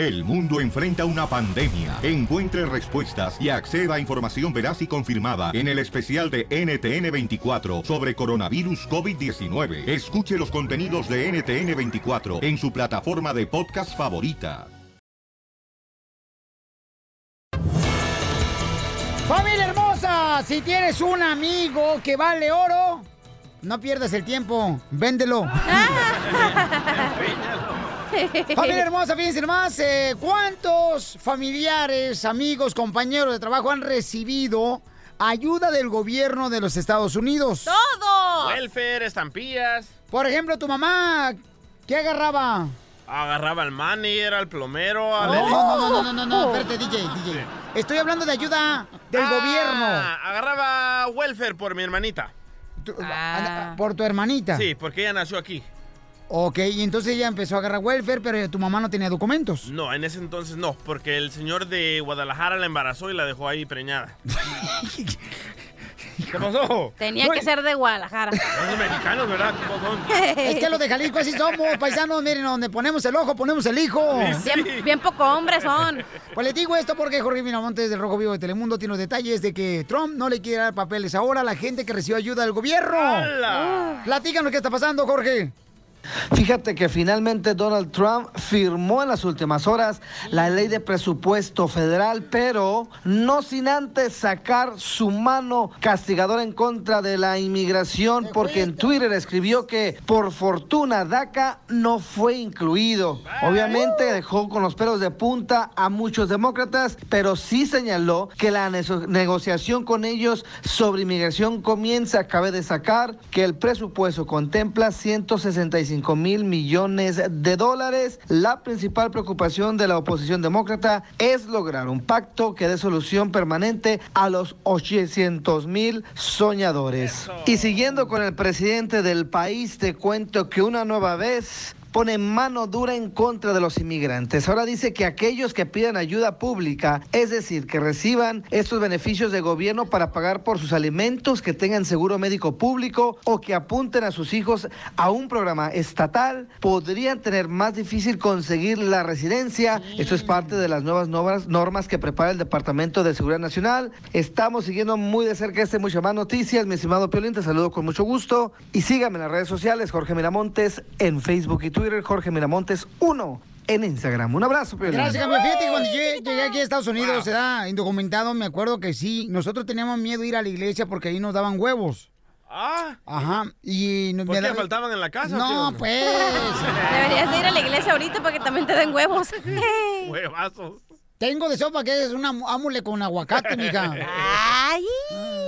El mundo enfrenta una pandemia. Encuentre respuestas y acceda a información veraz y confirmada en el especial de NTN24 sobre coronavirus COVID-19. Escuche los contenidos de NTN24 en su plataforma de podcast favorita. Familia hermosa, si tienes un amigo que vale oro, no pierdas el tiempo, véndelo. Familia hermosa, fíjense nomás, eh, ¿cuántos familiares, amigos, compañeros de trabajo han recibido ayuda del gobierno de los Estados Unidos? ¡Todos! Welfare, estampillas. Por ejemplo, tu mamá, ¿qué agarraba? Agarraba al manager, al plomero, al... No, no, no, no, no, no, no, espérate, DJ, DJ. Estoy hablando de ayuda del Ah, gobierno. Agarraba welfare por mi hermanita. Anda, Por tu hermanita. Sí, porque ella nació aquí. Ok, y entonces ella empezó a agarrar welfare, pero tu mamá no tenía documentos. No, en ese entonces no, porque el señor de Guadalajara la embarazó y la dejó ahí preñada. ¿Qué pasó? Tenía que ser de Guadalajara. Son mexicanos, ¿verdad? ¿Cómo son? Es que los de Jalisco así somos, paisanos. Miren, donde ponemos el ojo, ponemos el hijo. Bien, bien poco hombres son. Pues les digo esto porque Jorge Miramontes del Rojo Vivo de Telemundo tiene los detalles de que Trump no le quiere dar papeles ahora a la gente que recibió ayuda del gobierno. ¡Hala! Platícanos qué está pasando, Jorge. Fíjate que finalmente Donald Trump firmó en las últimas horas la ley de presupuesto federal, pero no sin antes sacar su mano castigadora en contra de la inmigración, porque en Twitter escribió que por fortuna DACA no fue incluido. Obviamente dejó con los pelos de punta a muchos demócratas, pero sí señaló que la negociación con ellos sobre inmigración comienza. Cabe destacar que el presupuesto contempla 165 mil millones de dólares. La principal preocupación de la oposición demócrata es lograr un pacto que dé solución permanente a los 800 mil soñadores. Y siguiendo con el presidente del país, te cuento que una nueva vez pone mano dura en contra de los inmigrantes. Ahora dice que aquellos que pidan ayuda pública, es decir, que reciban estos beneficios de gobierno para pagar por sus alimentos, que tengan seguro médico público o que apunten a sus hijos a un programa estatal, podrían tener más difícil conseguir la residencia. Esto es parte de las nuevas normas, normas que prepara el Departamento de Seguridad Nacional. Estamos siguiendo muy de cerca este mucho más noticias. Mi estimado Piolín, te saludo con mucho gusto. Y sígame en las redes sociales, Jorge Miramontes en Facebook y Twitter, Jorge Miramontes 1 en Instagram. Un abrazo, Piolín. Gracias, cambio. Fíjate, cuando llegué, llegué aquí a Estados Unidos, se da indocumentado, me acuerdo que sí, nosotros teníamos miedo de ir a la iglesia porque ahí nos daban huevos. Ah. Ajá. Y nos ¿Por me qué da- faltaban en la casa? No, pues. Deberías de ir a la iglesia ahorita para que también te den huevos. Huevazos. Tengo de sopa que es una amule con aguacate, mija. Ay,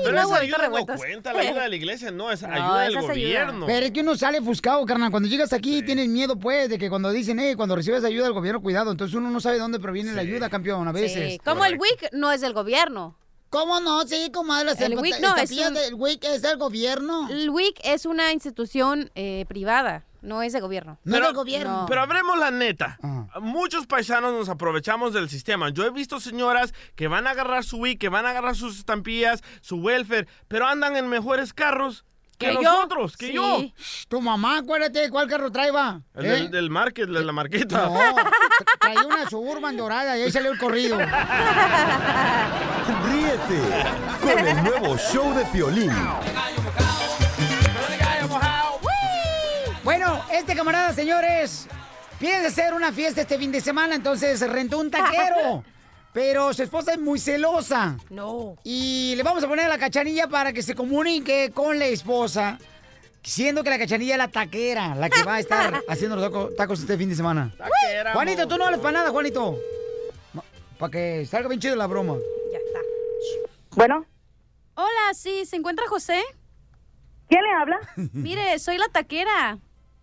Pero esa ayuda no cuenta, la ayuda de la iglesia no, es No, ayuda del ayuda. gobierno. Pero es que uno sale buscado, carnal. Cuando llegas aquí tienes miedo, pues, de que cuando dicen, eh, cuando recibes ayuda del gobierno, cuidado. Entonces uno no sabe de dónde proviene la ayuda, campeón, a veces. Sí, como el WIC no es del gobierno. ¿Cómo no? Sí, comadre. El WIC no, es un- El WIC es del gobierno. El WIC es una institución eh, privada, no es de gobierno. Pero, No. pero hablemos la neta. Ah. Muchos paisanos nos aprovechamos del sistema. Yo he visto señoras que van a agarrar su WIC, que van a agarrar sus estampillas, su welfare, pero andan en mejores carros que, Que yo. nosotros, que Sí. yo. Tu mamá, acuérdate cuál carro trae, va. El ¿Eh? del, del market, de la marqueta. No, traía una Suburban dorada y ahí salió el corrido. Ríete con el nuevo show de Piolín. Bueno, este camarada, señores, piensa hacer una fiesta este fin de semana, entonces rentó un taquero. Pero su esposa es muy celosa. No. Y le vamos a poner a la cachanilla para que se comunique con la esposa, siendo que la cachanilla es la taquera, la que va a estar haciendo los taco- tacos este fin de semana. Taquera, Juanito, tú no hables para nada, Juanito. Para que salga bien chido la broma. Ya está. Bueno, Hola, sí, ¿se encuentra José? ¿quién le habla? Mire, soy la taquera.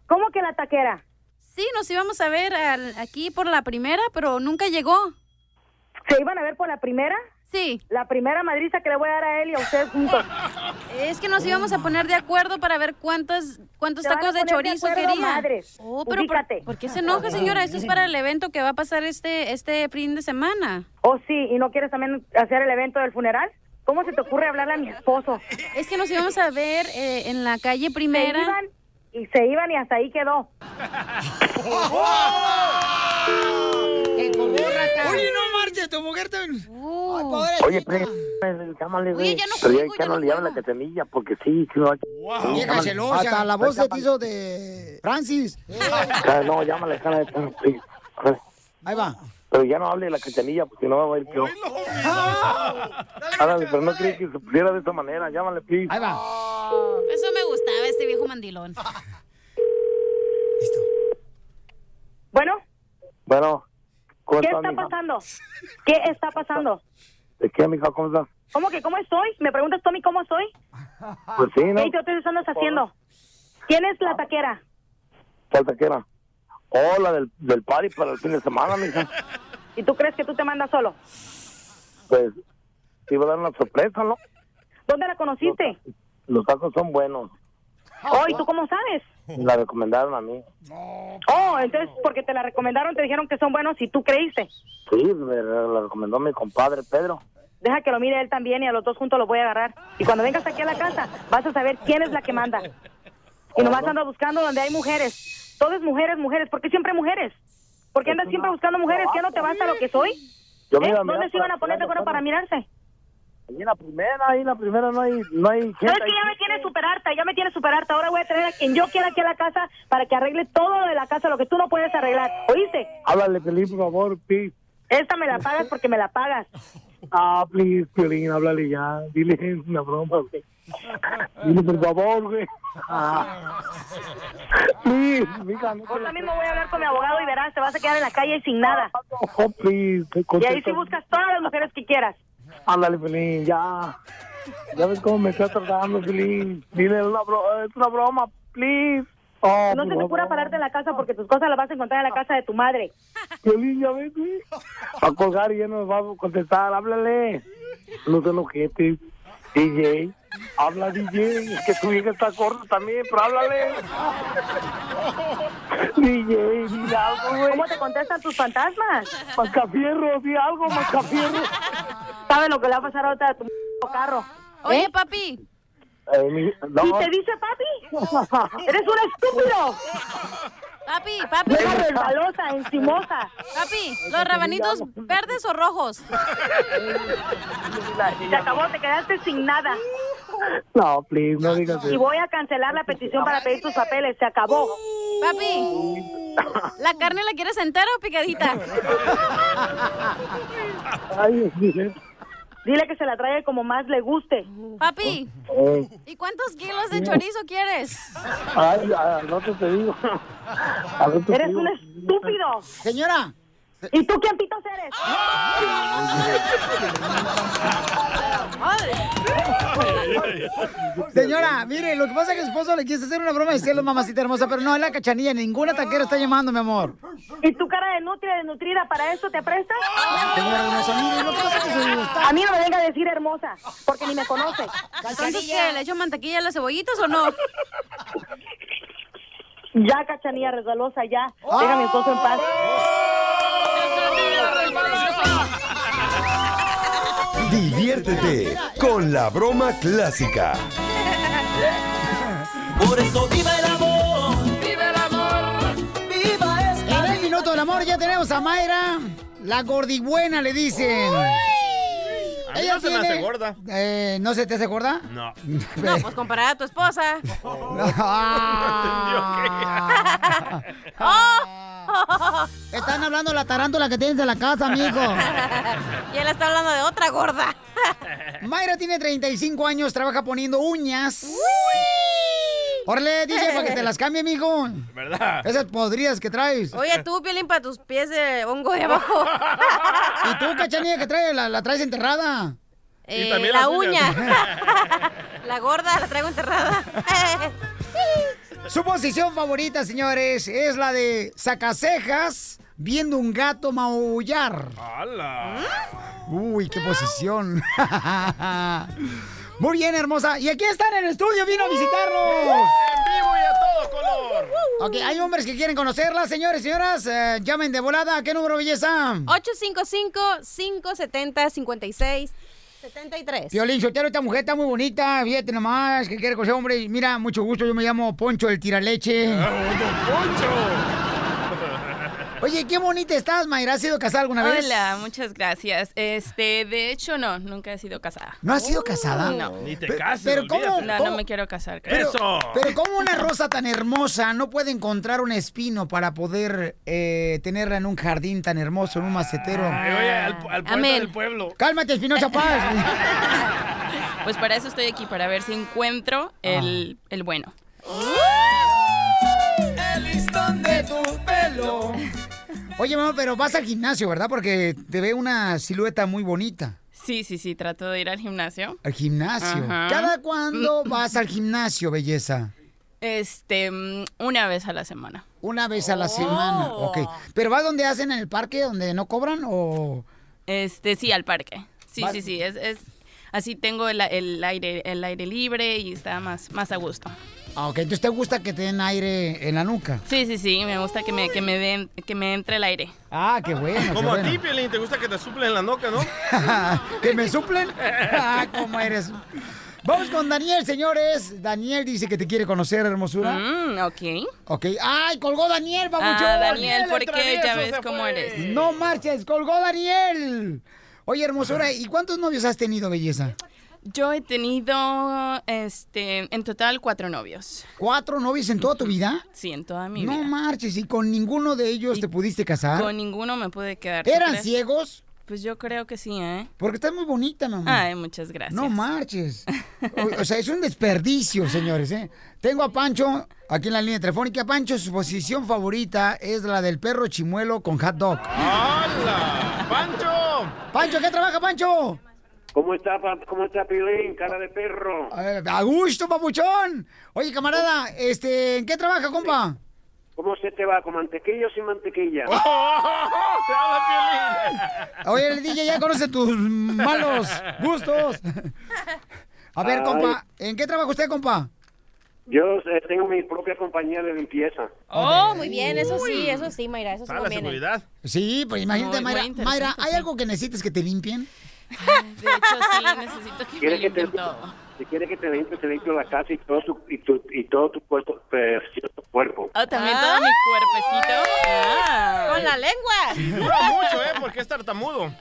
¿Cómo que la taquera? Sí, nos íbamos a ver al- aquí por la primera, pero nunca llegó. ¿Se iban a ver por la primera? Sí. La primera madriza que le voy a dar a él y a ustedes juntos. Es que nos íbamos a poner de acuerdo para ver cuántos, cuántos Se tacos de poner de chorizo acuerdo, quería. madres. Oh, pero por. ¿por qué se enoja, señora? Esto es para el evento que va a pasar este, este fin de semana. ¿Oh, sí? ¿Y no quieres también hacer el evento del funeral? ¿Cómo se te ocurre hablarle a mi esposo? Es que nos íbamos a ver eh, en la calle Se primera. iban y se iban y hasta ahí quedó. ¡Qué muerto. Ay, Uh. pobrecita. Oye, pre, llámale, Oye, güey. ya no Pero juego, ya ya no no le llaman la cachanilla, porque sí, sí, no, Wow. Celosa. Hasta la voz se te hizo de Francis. Ah, no, llámale, sí. Ahí va. Pero ya no hable de la cachanilla, porque no va a ir peor. Ándale, pero no creí que se pusiera de esa manera. Llámale, please. Ahí va. Eso me gustaba, este viejo mandilón. Listo. Bueno, Bueno, ¿cómo ¿qué está mija? pasando? ¿Qué está pasando? ¿De qué, mija? ¿Cómo estás? ¿Cómo que cómo estoy? ¿Me preguntas mí cómo estoy? Pues sí, ¿no? ¿Qué te andas haciendo? ¿Quién es la taquera? ¿Cuál taquera? Oh, la del, del party para el fin de semana, mija. ¿Y tú crees que tú te mandas solo? Pues, te iba a dar una sorpresa, ¿no? ¿Dónde la conociste? Los tacos son buenos. Oh, ¿y tú cómo sabes? La recomendaron a mí. Oh, entonces porque te la recomendaron, te dijeron que son buenos y tú creíste. Sí, me la recomendó mi compadre Pedro. Deja que lo mire él también y a los dos juntos los voy a agarrar. Y cuando vengas aquí a la casa, vas a saber quién es la que manda. Y nomás andas buscando donde hay mujeres. Todo es mujeres, mujeres. ¿Por qué siempre mujeres? ¿Por qué andas siempre buscando mujeres? ¿Qué no te basta lo que soy? Yo ¿Eh? ¿Dónde se iban a poner de acuerdo para mirarse? Ahí en la primera, ahí en la primera no hay, no hay gente. ¿Sabes que ahí. ya me tiene super harta? Ya me tiene super harta. Ahora voy a traer a quien yo quiera aquí a la casa para que arregle todo de la casa, lo que tú no puedes arreglar. ¿Oíste? Háblale, Felipe, por favor, please. Esta me la pagas porque me la pagas. Ah, please, Piolín, háblale ya. Dile una broma, güey. Dile, por favor, güey. Ah. Please, mija, no Ahorita la- mismo voy a hablar con mi abogado y verás, te vas a quedar en la calle sin nada. Oh, please, Y ahí sí buscas todas las mujeres que quieras. Ándale, Pelín, ya. Ya ves cómo me está tratando, Pelín. Dile una bro es una broma, please. Oh, No se te ocurra pararte en la casa porque tus cosas las vas a encontrar en la casa de tu madre. Pelín, ya ves, güey. Va a colgar y ya no nos va a contestar. Háblale. No te enojetes. DJ. Habla, DJ. Es que tu hija está corta también, pero háblale. DJ, dile algo, güey. ¿Cómo te contestan tus fantasmas? Mascafierro, di algo, Mascafierro. ¿Sabes lo que le va a pasar ahorita a tu carro? Oye, ¿Eh? papi, Eh, mi- no. ¿Y te dice papi? ¡Eres un estúpido! Papi, papi, resbalosa, encimosa. papi, los rabanitos verdes o rojos. Se acabó, te quedaste sin nada. No, please, no digas Y eso. voy a cancelar la petición para pedir tus papeles. Se acabó. Papi, ¿la carne la quieres entera o picadita? Ay, dile. Que se la traiga como más le guste. Papi, ¿y cuántos kilos de chorizo quieres? ay, al rato te digo. Al rato te Eres digo. un estúpido. Señora, ¿Y tú quién pitos eres? señora, mire, lo que pasa es que su esposo le quiere hacer una broma de celos, mamacita hermosa, pero no es la cachanilla, ninguna taquera está llamando, mi amor. ¿Y tu cara de nutria, desnutrida, para eso te prestas? Señora hermosa, mire, lo que pasa es que su A mí no me venga a decir hermosa, porque ni me conoce. Entonces, ¿qué? ¿Le echo mantequilla a las cebollitas o no? Ya, cachanilla resbalosa, ya. Deja a mi esposo en paz. Diviértete con la broma clásica. Por eso viva el amor, viva el amor, viva esta En el minuto del amor ya tenemos a Mayra, la gordibuena le dicen. A mí no se me hace gorda. Eh, ¿No se te hace gorda? No. No, pues comparada a tu esposa. Ah. Están hablando de la tarántula que tienes en la casa, mijo. y él está hablando de otra gorda. Mayra tiene 35 años, trabaja poniendo uñas. Órale, DJ, para que te las cambie, mijo. ¿Verdad? Esas podridas que traes. Oye, tú, Piolín, para tus pies de hongo de abajo. ¿Y tú, cachanilla, que traes? La, la traes enterrada. Eh, también la uña. la gorda la traigo enterrada. Su posición favorita, señores, es la de sacacejas viendo un gato maullar. ¡Hala! Uy, qué posición. Muy bien, hermosa. Y aquí están en el estudio, vino a visitarnos. ¡En vivo y a todo color! Ok, hay hombres que quieren conocerla, señores y señoras. eh, llamen de volada. ¿A qué número, belleza? 855-570-5673. Violín Sotero, esta mujer está muy bonita. Fíjate nomás que quiere conocer hombre. Y Mira, mucho gusto. Yo me llamo Poncho el Tiraleche. ¡Poncho! Oye, qué bonita estás, Mayra. ¿Has sido casada alguna vez? Hola, muchas gracias. Este, de hecho, no, nunca he sido casada. ¿No has sido casada? No. Ni te cases, pero ¿cómo- olvídate. No, ¿Cómo? no me quiero casar. Pero, Eso. pero ¿cómo una rosa tan hermosa no puede encontrar un espino para poder eh, tenerla en un jardín tan hermoso, en un macetero? Ay, oye, al, al del pueblo. Cálmate, Espinosa Paz. Pues para eso estoy aquí, para ver si encuentro el, Ah. el bueno. El listón de tu pelo. Oye, mamá, pero vas al gimnasio, ¿verdad? Porque te ve una silueta muy bonita. Sí, sí, sí, trato de ir al gimnasio. Al gimnasio. Ajá. ¿Cada cuándo vas al gimnasio, belleza? Este, mm, una vez a la semana. Una vez a la semana. Ok. ¿Pero vas donde hacen en el parque, donde no cobran o...? Este, sí, al parque. Sí, sí, sí, es, es así tengo el, el aire el aire libre y está más más a gusto. Ah, ok. Entonces te gusta que te den aire en la nuca. Sí, sí, sí, me gusta que me que me den que me entre el aire. Ah, qué bueno. qué Como a bueno. ti, Piolín, te gusta que te suplen la noca, ¿no? ¿Que me suplen? Ah, ¿Cómo eres? Vamos con Daniel, señores. Daniel dice que te quiere conocer, hermosura. Mm, ok. Ok. ¡Ay, colgó Daniel, papuchón! Ah, Daniel, el ¿por qué? Ya ves fue. cómo eres. No marches, colgó Daniel. Oye, hermosura, ¿y cuántos novios has tenido, belleza? Yo he tenido, este, en total cuatro novios. ¿Cuatro novios en toda tu vida? Sí, en toda mi No vida. marches, ¿y con ninguno de ellos te pudiste casar? Con ninguno me pude quedar. ¿tú ¿Eran ciegos? Pues yo creo que sí, ¿eh? Porque estás muy bonita, mamá. Ay, muchas gracias. No marches. O, o sea, es un desperdicio, señores, ¿eh? Tengo a Pancho aquí en la línea telefónica. Pancho, su posición favorita es la del perro chimuelo con hot dog. ¡Hala! ¡Pancho! Pancho, ¿qué trabaja, Pancho? ¿Cómo está, cómo está Piolín? Cara de perro. A gusto, papuchón. Oye, camarada, este, ¿en qué trabaja, compa? ¿Cómo se te va? ¿Con mantequilla o sin mantequilla? ¡Te habla Piolín! Oye, el DJ ya conoce tus malos gustos. A ver, Ay. compa, ¿en qué trabaja usted, compa? Yo eh, tengo mi propia compañía de limpieza. Oh, muy bien, eso sí, eso sí, Mayra, eso sí Para la seguridad. Sí, pues imagínate, muy Mayra. Mayra, ¿hay sí. algo que necesites que te limpien? De hecho, sí, necesito que me ¿Quiere que te, limpien todo. Si quiere que te limpie, te limpio la casa y todo, tu, y, tu, y todo tu cuerpo. precioso cuerpo. Oh, también todo mi cuerpecito. Ah. Con la lengua. Dura mucho, ¿eh? Porque es tartamudo.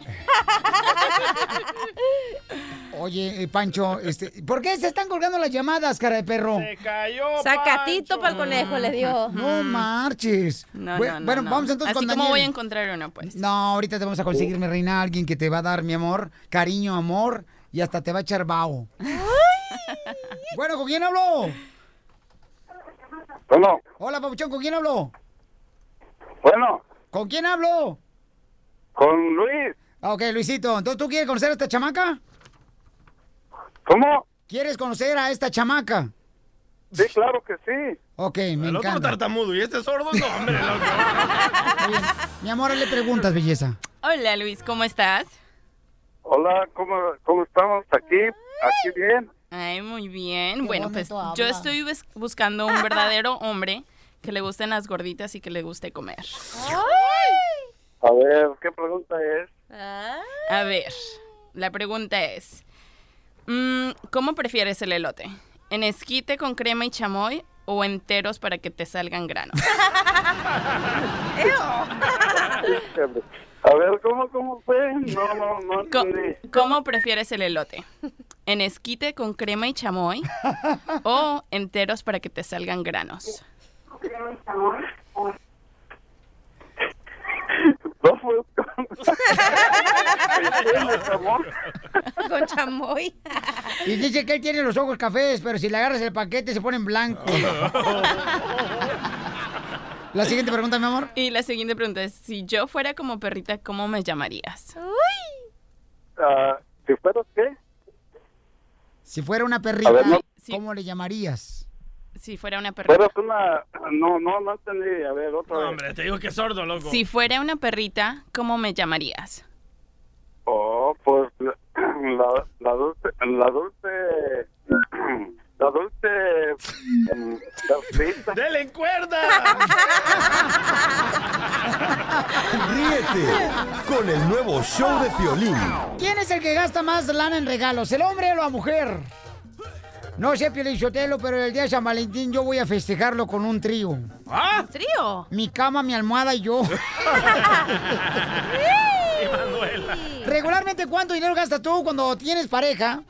Oye, eh, Pancho, este, ¿por qué se están colgando las llamadas, cara de perro? Se cayó, Sacatito para el conejo le dio. No marches. No, Bu- no, no, bueno, no. vamos entonces Así con como Daniel. voy a encontrar uno, pues. No, ahorita te vamos a conseguir, mi reina, alguien que te va a dar, mi amor, cariño, amor, y hasta te va a echar vaho. bueno, ¿con quién hablo? Bueno, Hola, papuchón, ¿con quién hablo? bueno, ¿Con quién hablo? con Luis. Ah, ok, Luisito, ¿entonces tú quieres conocer a esta chamaca? ¿Cómo? ¿Quieres conocer a esta chamaca? Sí, claro que sí. Ok, me El otro encanta. tartamudo y este sordo, no, hombre. Oye, mi amor, le preguntas, belleza. Hola, Luis, ¿cómo estás? Hola, ¿cómo, cómo estamos aquí? ¿Aquí bien? Ay, muy bien. Qué bueno, pues yo estoy bus- buscando un verdadero hombre que le gusten las gorditas y que le guste comer. A ver, ¿qué pregunta es? A ver, la pregunta es, mm, ¿cómo prefieres el elote? ¿En esquite con crema y chamoy o enteros para que te salgan granos? A ver, ¿cómo, cómo fue? No, no, no entendí. ¿Cómo prefieres el elote? ¿En esquite con crema y chamoy o enteros para que te salgan granos? No fue con... Con chamoy. Y dice que él tiene los ojos cafés, pero si le agarras el paquete se ponen blancos. La siguiente pregunta, mi amor. Y la siguiente pregunta es, si yo fuera como perrita, ¿cómo me llamarías? Ah, ¿Si fueras qué? Si fuera una perrita, A ver, no. ¿cómo le llamarías? Si fuera una perrita. Una... No, no, no entendí. A ver, otra No, vez. hombre, te digo que es sordo, loco. Si fuera una perrita, ¿cómo me llamarías? Oh, pues la, la dulce, la dulce, la dulce, mm, la frita. ¡Dele en cuerda! Ríete con el nuevo show de Piolín. ¿Quién es el que gasta más lana en regalos, el hombre o la mujer? No sé, Pielichotelo, pero el día de San Valentín yo voy a festejarlo con un trío. ¿Ah? ¿Trío? Mi cama, mi almohada y yo. Regularmente, ¿cuánto dinero gastas tú cuando tienes pareja?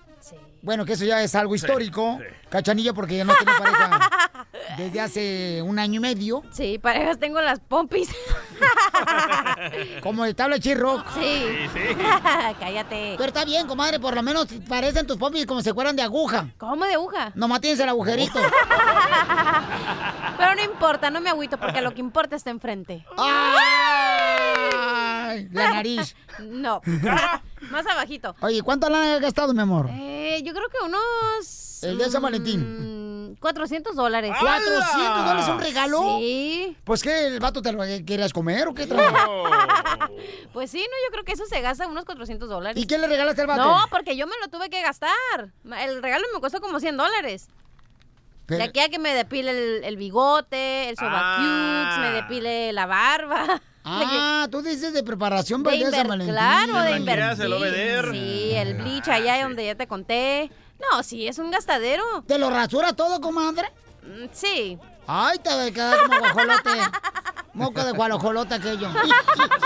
Bueno, que eso ya es algo histórico. Cachanilla, porque ya no tiene pareja desde hace un año y medio. Sí, parejas tengo las pompis. Como de tabla chirro. Sí. Sí, sí. Cállate. Pero está bien, comadre, por lo menos parecen tus pompis como si fueran de aguja. ¿Cómo de aguja? Nomás tienes el agujerito. Pero no importa, no me agüito porque lo que importa está enfrente. ¡Ay! La nariz. No. Más abajito. Oye, ¿cuánto la has gastado, mi amor? Eh, yo creo que unos... El día de San Valentín. mm, 400 dólares. ¿400 dólares un regalo? Sí. Pues que el vato te lo querías comer o qué trae? Pues sí, no, yo creo que eso se gasta unos 400 dólares. ¿Y qué le regalaste al vato? No, porque yo me lo tuve que gastar. El regalo me costó como 100 dólares. Pero- De aquí a que me depile el, el bigote, el sobacux, me depile la barba. Ah, tú dices de preparación para De el día de San inver- Valentín. claro, de el invertir. Sí, el bleach allá donde ya te conté. No, sí, es un gastadero. ¿Te lo rasura todo, comadre? Mm, Sí. Ay, te va a quedar como guajolote. Moco de guajolote aquello.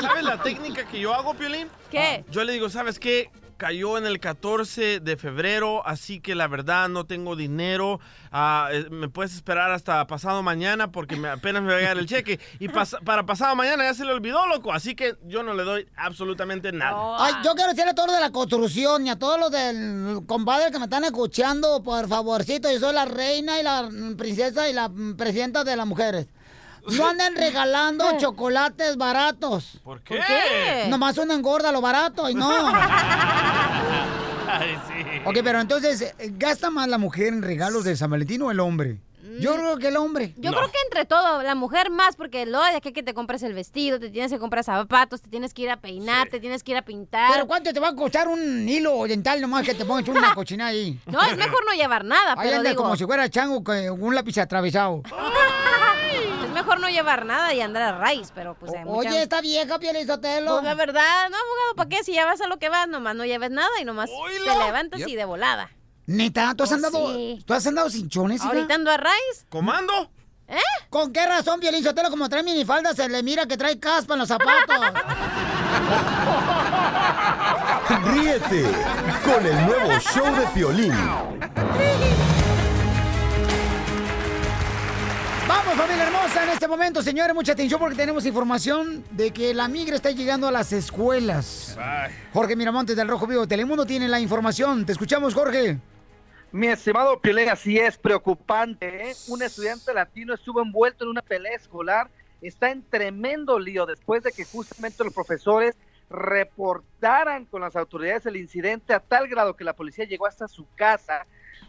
¿Sabes la técnica que yo hago, Piolín? ¿Qué? Yo le digo, ¿sabes qué? Cayó en el 14 de febrero, así que la verdad no tengo dinero. Ah, eh, me puedes esperar hasta pasado mañana porque me- apenas me va a llegar el cheque. Y pas- para pasado mañana ya se le olvidó, loco. Así que yo no le doy absolutamente nada. Ay, yo quiero decirle a todos los de la construcción y a todos los del compadre que me están escuchando, por favorcito, yo soy la reina y la princesa y la presidenta de las mujeres. No anden regalando chocolates baratos. ¿Por qué? qué? Nomás uno engorda lo barato y no. Ay, sí. Ok, pero entonces, ¿gasta más la mujer en regalos de San Valentín o el hombre? Yo creo que el hombre. Yo creo que entre todo, la mujer más, porque lo de aquí que te compras el vestido, te tienes que comprar zapatos, te tienes que ir a peinar, te tienes que ir a pintar. Pero ¿cuánto te va a costar un hilo dental nomás que te pongas una cochina ahí? No, es mejor no llevar nada, Ahí pero anda digo, como si fuera chango con un lápiz atravesado. es mejor no llevar nada y andar a raíz, pero pues hay mucha- Oye, esta vieja Pielizotelo. Pues la verdad, no, abogado, ¿para qué? Si ya vas a lo que vas, nomás no lleves nada y nomás te levantas y de volada. Neta, ¿tú has Oh, andado, sí. ¿tú has andado sin chones, hija? Ahorita ando a raíz. ¿Comando? ¿Eh? ¿Con qué razón, Pielizotelo, como trae minifalda, se le mira que trae caspa en los zapatos? Ríete con el nuevo show de Piolín. Vamos, familia hermosa, en este momento, señores, mucha atención porque tenemos información de que la migra está llegando a las escuelas. Jorge Miramontes del Rojo Vivo, Telemundo tiene la información. Te escuchamos, Jorge. Mi estimado Piolín, así es preocupante. ¿eh? Un estudiante latino estuvo envuelto en una pelea escolar. Está en tremendo lío después de que justamente los profesores reportaran con las autoridades el incidente a tal grado que la policía llegó hasta su casa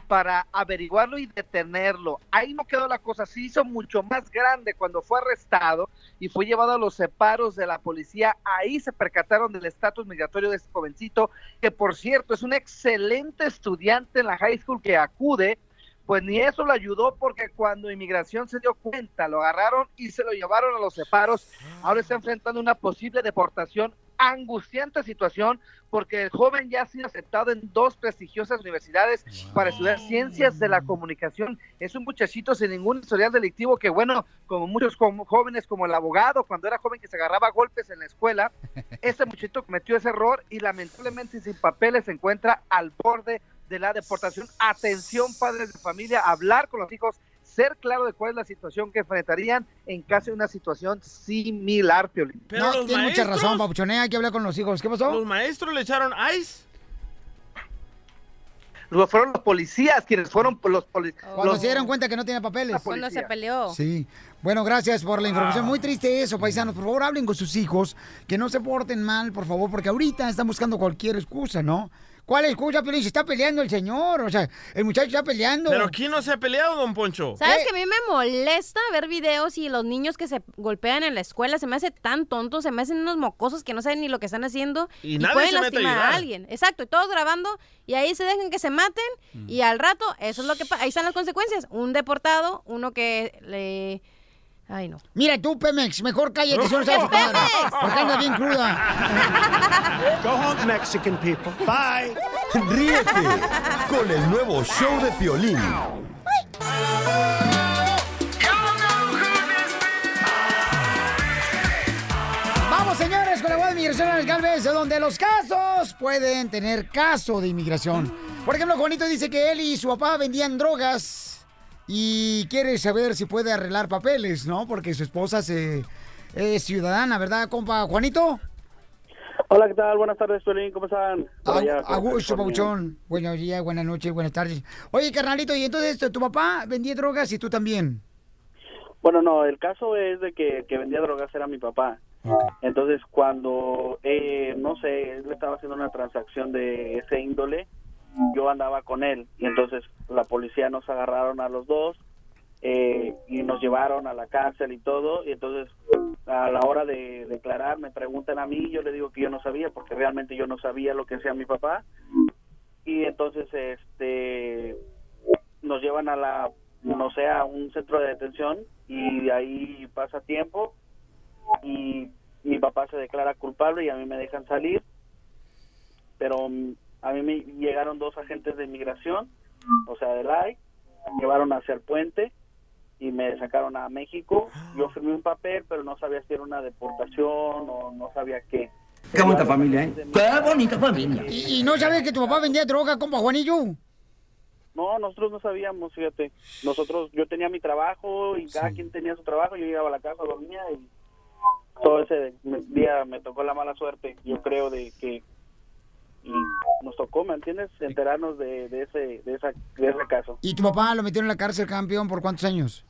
para averiguarlo y detenerlo. Ahí no quedó la cosa, se hizo mucho más grande cuando fue arrestado y fue llevado a los separos de la policía. Ahí se percataron del estatus migratorio de este jovencito, que por cierto es un excelente estudiante en la high school que acude. Pues ni eso lo ayudó porque cuando inmigración se dio cuenta, lo agarraron y se lo llevaron a los separos. Ahora está enfrentando una posible deportación angustiante situación porque el joven ya ha sido aceptado en dos prestigiosas universidades para estudiar ciencias de la comunicación. Es un muchachito sin ningún historial delictivo que, bueno, como muchos jóvenes, como el abogado, cuando era joven que se agarraba a golpes en la escuela, este muchachito cometió ese error y lamentablemente sin papeles se encuentra al borde de la deportación. Atención, padres de familia, hablar con los hijos, ser claro de cuál es la situación que enfrentarían en caso de una situación similar, Piolín. Pero no, los tiene mucha maestros- razón, Papuchonea, hay que hablar con los hijos. ¿Qué pasó? ¿Los maestros le echaron ice? Lo- Fueron los policías quienes fueron los policías. Cuando se dieron cuenta que no tiene papeles. Cuando se peleó. Sí. Bueno, gracias por la información. Muy triste eso, paisanos. Por favor, hablen con sus hijos, que no se porten mal, por favor, porque ahorita están buscando cualquier excusa, ¿no? ¿Cuál excusa, Piolín? Se está peleando el señor, o sea, el muchacho está peleando. ¿Pero quién no se ha peleado, don Poncho? ¿Sabes Eh. que a mí me molesta ver videos y los niños que se golpean en la escuela? Se me hace tan tonto, se me hacen unos mocosos que no saben ni lo que están haciendo Y y, nadie pueden se mete a lastimar a, alguien. Exacto, y todos grabando y ahí se dejan que se maten y al rato, eso es lo que pa- ahí están las consecuencias. Un deportado, uno que le... Ay, no. Mira tú, Pemex, mejor cállate, si no sabes Porque andas bien cruda. Go home, Mexican people. Bye. Ríete con el nuevo show de Piolín. Vamos, señores, con la voz de migración al Galvez, donde los casos pueden tener caso de inmigración. Por ejemplo, Juanito dice que él y su papá vendían drogas y quiere saber si puede arreglar papeles, ¿no? Porque su esposa se, es ciudadana, ¿verdad, compa Juanito? Hola, ¿qué tal? Buenas tardes, Piolín, ¿cómo están? Por allá, A gusto, por- Pabuchón. Buenos días, buenas noches, buenas tardes. Oye, carnalito, y entonces tu papá vendía drogas y tú también. Bueno, no, el caso es de que vendía drogas era mi papá. Entonces, cuando, eh, no sé, él estaba haciendo una transacción de ese índole, yo andaba con él. Y entonces la policía nos agarraron a los dos eh, y nos llevaron a la cárcel y todo. Y entonces, a la hora de declarar, me preguntan a mí, yo le digo que yo no sabía, porque realmente yo no sabía lo que hacía mi papá. Y entonces, este, nos llevan a la, no sé, a un centro de detención y ahí pasa tiempo y mi papá se declara culpable y a mí me dejan salir. Pero a mí me llegaron dos agentes de inmigración, o sea, del AI, llevaron hacia el puente y me sacaron a México. Yo firmé un papel, pero no sabía si era una deportación o no sabía qué. Qué bonita familia, ¿eh? Qué bonita familia. ¿Y, y no sabes que tu papá vendía droga, compa Juanillo? No, nosotros no sabíamos, fíjate. Nosotros, yo tenía mi trabajo y cada quien tenía su trabajo. Yo llegaba a la casa, dormía y todo ese me- día me tocó la mala suerte, yo creo, de que y nos tocó, ¿me entiendes? Enterarnos de, de ese de, esa, de ese caso ¿Y tu papá lo metieron en la cárcel, campeón, por cuántos años?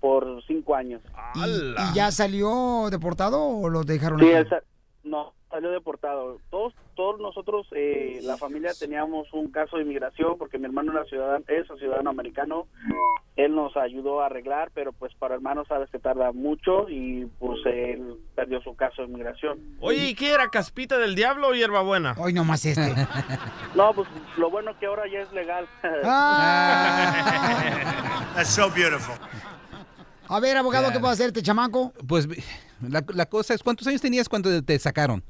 por cinco años. ¿Y, y ya salió deportado o lo dejaron Sí, él no, salió deportado. Todos todos nosotros, eh, la familia, teníamos un caso de inmigración porque mi hermano era ciudadano, es ciudadano americano. Él nos ayudó a arreglar, pero pues para hermanos sabes que tarda mucho y pues él perdió su caso de inmigración. Oye, ¿y qué era? ¿Caspita del diablo o hierbabuena? Hoy nomás este. No, pues lo bueno que ahora ya es legal. That's so beautiful. A ver, abogado, ¿qué puede hacer este chamaco? Pues la, la cosa es, ¿cuántos años tenías cuando te sacaron?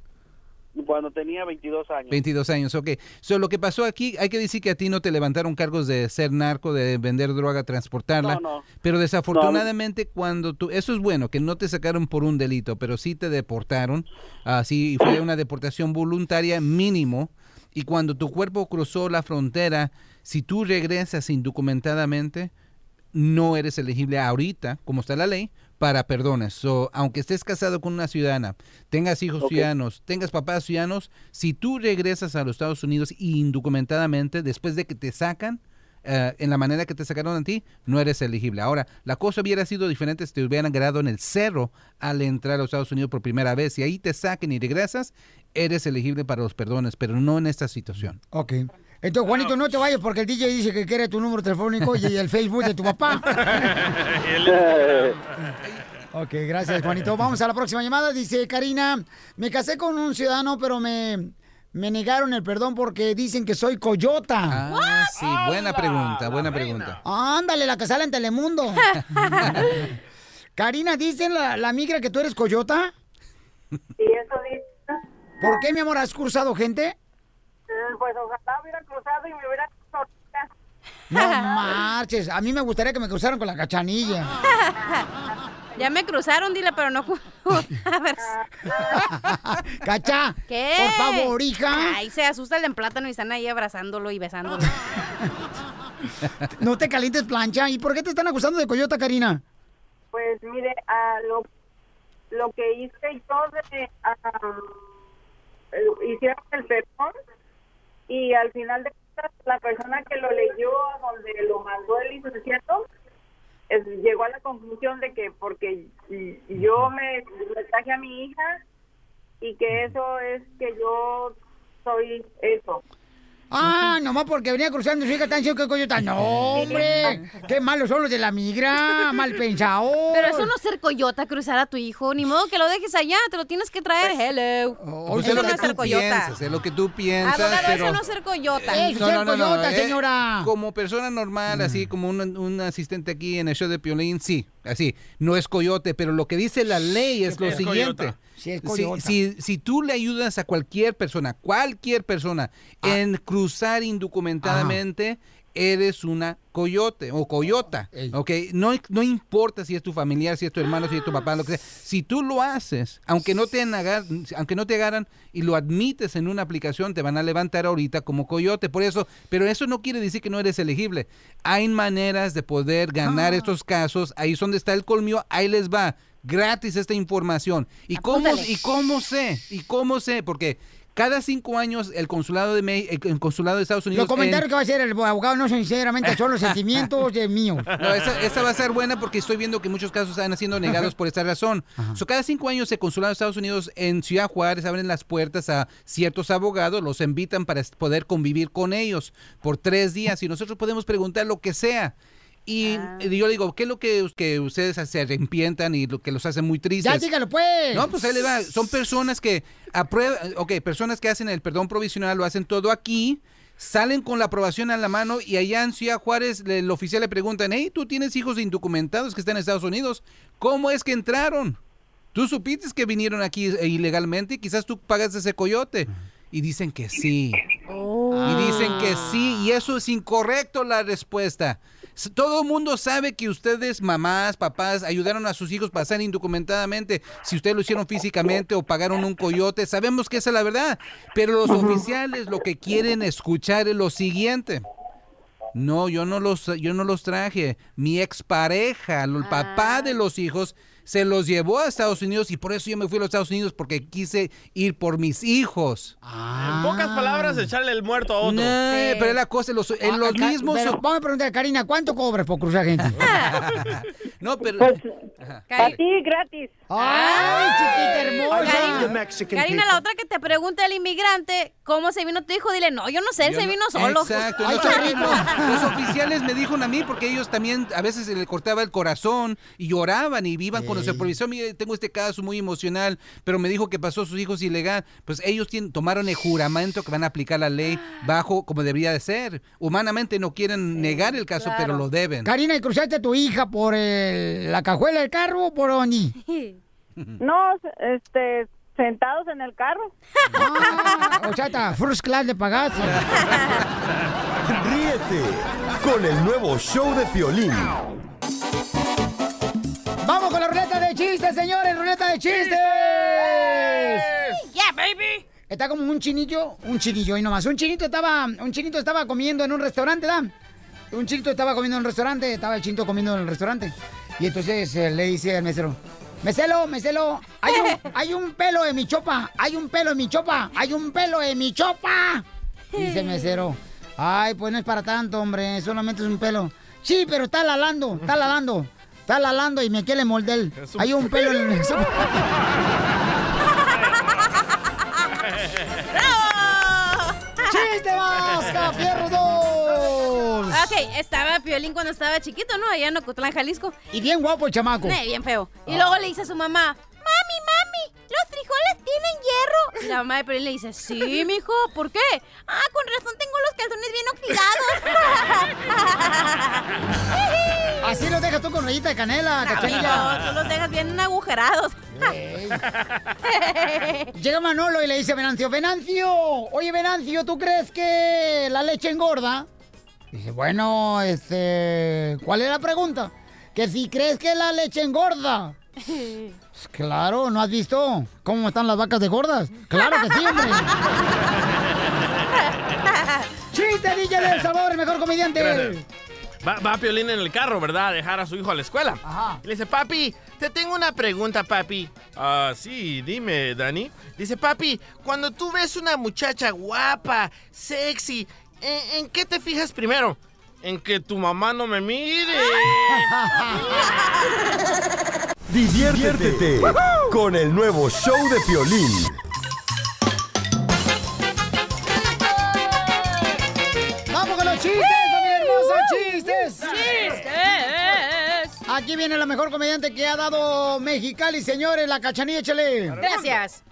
Cuando tenía 22 años. 22 años, ok. So, lo que pasó aquí, hay que decir que a ti no te levantaron cargos de ser narco, de vender droga, transportarla. No, no. Pero desafortunadamente cuando tú, eso es bueno, que no te sacaron por un delito, pero sí te deportaron. Así fue una deportación voluntaria mínimo. Y cuando tu cuerpo cruzó la frontera, si tú regresas indocumentadamente, no eres elegible ahorita, como está la ley, para perdones. So, aunque estés casado con una ciudadana, tengas hijos ciudadanos, tengas papás ciudadanos, si tú regresas a los Estados Unidos indocumentadamente, después de que te sacan, eh, en la manera que te sacaron a ti, no eres elegible. Ahora, la cosa hubiera sido diferente si te hubieran agarrado en el cerro al entrar a los Estados Unidos por primera vez. Si ahí te saquen y regresas, eres elegible para los perdones, pero no en esta situación. Ok. Entonces, Juanito, no te vayas porque el DJ dice que quiere tu número telefónico y el Facebook de tu papá. Ok, gracias, Juanito. Vamos a la próxima llamada. Dice Karina, me casé con un ciudadano, pero me, me negaron el perdón porque dicen que soy coyota. Ah, sí, buena pregunta, buena pregunta. Ándale, la que sale en Telemundo. Karina, ¿dicen la, la migra que tú eres coyota? Sí, eso dice. ¿Por qué, mi amor, has cruzado gente? Mm, Pues ojalá hubiera cruzado y me hubiera. No marches. A mí me gustaría que me cruzaran con la cachanilla. Ya me cruzaron, dile, pero no. A ver. Cacha. ¿Qué? Por favor, hija. Ay, se asusta el de en plátano y están ahí abrazándolo y besándolo. No te calientes plancha. ¿Y por qué te están acusando de coyota, Karina? Pues mire, a lo, lo que hice yo de. eh, hicieron el perdón y al final de cuentas la persona que lo leyó, donde lo mandó el licenciado, es- llegó a la conclusión de que porque yo me, me traje a mi hija y que eso es que yo soy eso. Ah, nomás porque venía cruzando su hija tan diciendo que coyota. No, hombre. Qué malos son los de la migra. Mal pensados. Pero eso no es ser coyota, cruzar a tu hijo. Ni modo que lo dejes allá, te lo tienes que traer. Hello. Pues eso es lo no que es ser coyota. piensas, es lo que tú piensas, Abogado, pero... eso no es ser coyota. Es ser coyota, eh, señora. como persona normal, así como un, un asistente aquí en el show de Piolín, sí, así, no es coyote, pero lo que dice la ley es lo Es siguiente. coyota. Es si, si, si tú le ayudas a cualquier persona, cualquier persona, Ah. en cruzar indocumentadamente, eres una coyote o coyota, ¿ok? No, no importa si es tu familiar, si es tu hermano, si es tu papá, lo que sea. Si tú lo haces, aunque no te agarran, aunque no te agarran y lo admites en una aplicación, te van a levantar ahorita como coyote. Por eso, pero eso no quiere decir que no eres elegible. Hay maneras de poder ganar Ah. estos casos. Ahí es donde está el colmillo. Ahí les va. Gratis esta información. ¿Y cómo. ¿Y cómo sé? ¿Y cómo sé? Porque cada cinco años el consulado de Me- el consulado de Estados Unidos Los comentarios en- que va a hacer el abogado no sinceramente son los sentimientos de mío. no, esa, esa va a ser buena porque estoy viendo que muchos casos están siendo negados por esta razón. So, cada cinco años el consulado de Estados Unidos en Ciudad Juárez abren las puertas a ciertos abogados, los invitan para poder convivir con ellos por tres días y nosotros podemos preguntar lo que sea. Y y yo digo, ¿qué es lo que, que ustedes se arrepientan y lo que los hace muy tristes? Ya, dígalo, pues. No, pues ahí le va. Son personas que aprueban, ok, personas que hacen el perdón provisional, lo hacen todo aquí, salen con la aprobación a la mano y allá en Ciudad Juárez le- el oficial le preguntan, hey, tú tienes hijos indocumentados que están en Estados Unidos, ¿cómo es que entraron? Tú supiste que vinieron aquí eh, ilegalmente y quizás tú pagas ese coyote. Y dicen que sí. Y dicen que sí. Y eso es incorrecto la respuesta. Todo el mundo sabe que ustedes, mamás, papás, ayudaron a sus hijos a pasar indocumentadamente. Si ustedes lo hicieron físicamente o pagaron un coyote, sabemos que esa es la verdad. Pero los oficiales lo que quieren escuchar es lo siguiente. No, yo no los, yo no los traje. Mi expareja, el papá de los hijos, se los llevó a Estados Unidos y por eso yo me fui a los Estados Unidos porque quise ir por mis hijos. En pocas palabras, echarle el muerto a otro. No, pero es la cosa, los, en Ah, los mismos... pero vamos a preguntar, Karina, ¿cuánto cobras por cruzar gente? no, pero... A ti gratis. ¡Ay, chiquita hermosa! Karina, la otra que te pregunta el inmigrante cómo se vino tu hijo, dile, no, yo no sé, él Yo se no- vino solo. Exacto. Ay, rico. los oficiales me dijeron a mí porque ellos también a veces se les cortaba el corazón y lloraban y iban con el supervisor. Mire, tengo este caso muy emocional, pero me dijo que pasó a sus hijos ilegal. Pues ellos tien- tomaron el juramento que van a aplicar la ley bajo como debería de ser. Humanamente no quieren negar el caso, pero lo deben. Karina, ¿y cruzaste a tu hija por el- la cajuela del carro o por Oni? No, este, sentados en el carro. Ah, o sea, está first class de pagaste. Ríete con el nuevo show de Piolín. ¡Vamos con la ruleta de chistes, señores! ¡Ruleta de chistes! ¡Yeah, baby! Está como un chinillo, un chinillo y nomás. Un chinito estaba, un chinito estaba comiendo en un restaurante, ¿da? Un chinito estaba comiendo en un restaurante, estaba el chinito comiendo en el restaurante. Y entonces eh, le dice al mesero, mesero, mesero, hay un, hay un pelo en mi chopa, hay un pelo en mi chopa, hay un pelo en mi chopa. Dice el mesero, ay, pues no es para tanto, hombre, solamente es un pelo. Sí, pero está lalando, está lalando, está lalando y me quiere moldel. Es un Hay un pelo en el... ¡Chiste vasca, fierro 2! Ok, estaba Piolín cuando estaba chiquito, ¿no? Allá en Ocotlán, Jalisco. Y bien guapo el chamaco. Ne, bien feo. Y luego le dice a su mamá, mami, mami, los frijoles tienen hierro. Y la mamá de Piolín le dice, sí, mijo, ¿por qué? Ah, con razón tengo los calzones bien oxidados. Así los dejas tú con rayita de canela, No, cachanilla. tú los dejas bien agujerados. Llega Manolo y le dice a Venancio, Venancio, oye Venancio, ¿tú crees que la leche engorda? Dice, bueno, este, ¿cuál es la pregunta? Que si crees que la leche engorda. Pues claro, ¿no has visto cómo están las vacas de gordas? Claro que sí, hombre. ¡Chiste, DJ del Salvador, el mejor comediante! Gracias. Va, va Piolín en el carro, ¿verdad? A dejar a su hijo a la escuela. Y le dice, papi, te tengo una pregunta, papi. Ah, sí, dime, Dani. Dice, papi, cuando tú ves una muchacha guapa, sexy, ¿en, en qué te fijas primero? En que tu mamá no me mire. Diviértete con el nuevo show de Piolín. ¡Vamos con los chistes, familia hermosa! ¡Chistes! Aquí viene la mejor comediante que ha dado Mexicali, señores, la cachanilla, échale. Gracias.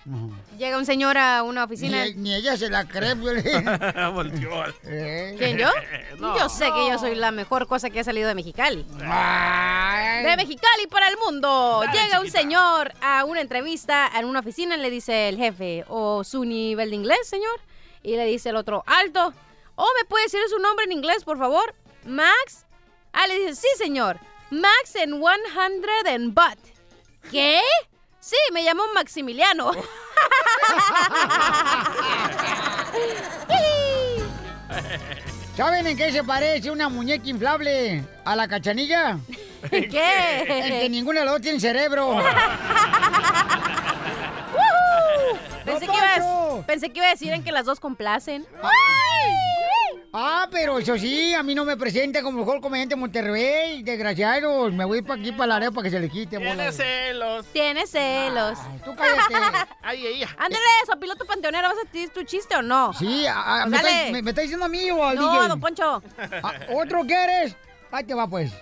Llega un señor a una oficina. Ni, ni ella se la cree, Piolín. Volteó. ¿Quién, yo? No. Yo sé que yo soy la mejor cosa que ha salido de Mexicali. De Mexicali para el mundo. Dale, Llega un chiquita. señor a una entrevista en una oficina y le dice el jefe, ¿o su nivel de inglés, señor? Y le dice el otro, alto. ¿O me puede decir su nombre en inglés, por favor? Max. Ah, le dice, sí, señor. Max en 100 and but. ¿Qué? Sí, me llamo Maximiliano. ¿Saben en qué se parece una muñeca inflable a la cachanilla? ¿En qué? En que ninguno de los dos tiene cerebro. Pensé, ¡Don que ibas- pensé que iba a decir en que las dos complacen. Ah, pero eso sí, a mí no me presenta como mejor comediante de Monterrey, desgraciados. Me voy para aquí, para la arena, para que se le quite. Tiene celos. Tiene celos. tú cállate. Ay, ella. Ándale, sopiloto panteonero, ¿vas a decir tu chiste o no? Sí, a- a- me, está, me- me está diciendo a mí o al No, DJ. don Poncho. Ah, ¿Otro quieres? Ahí te va, pues.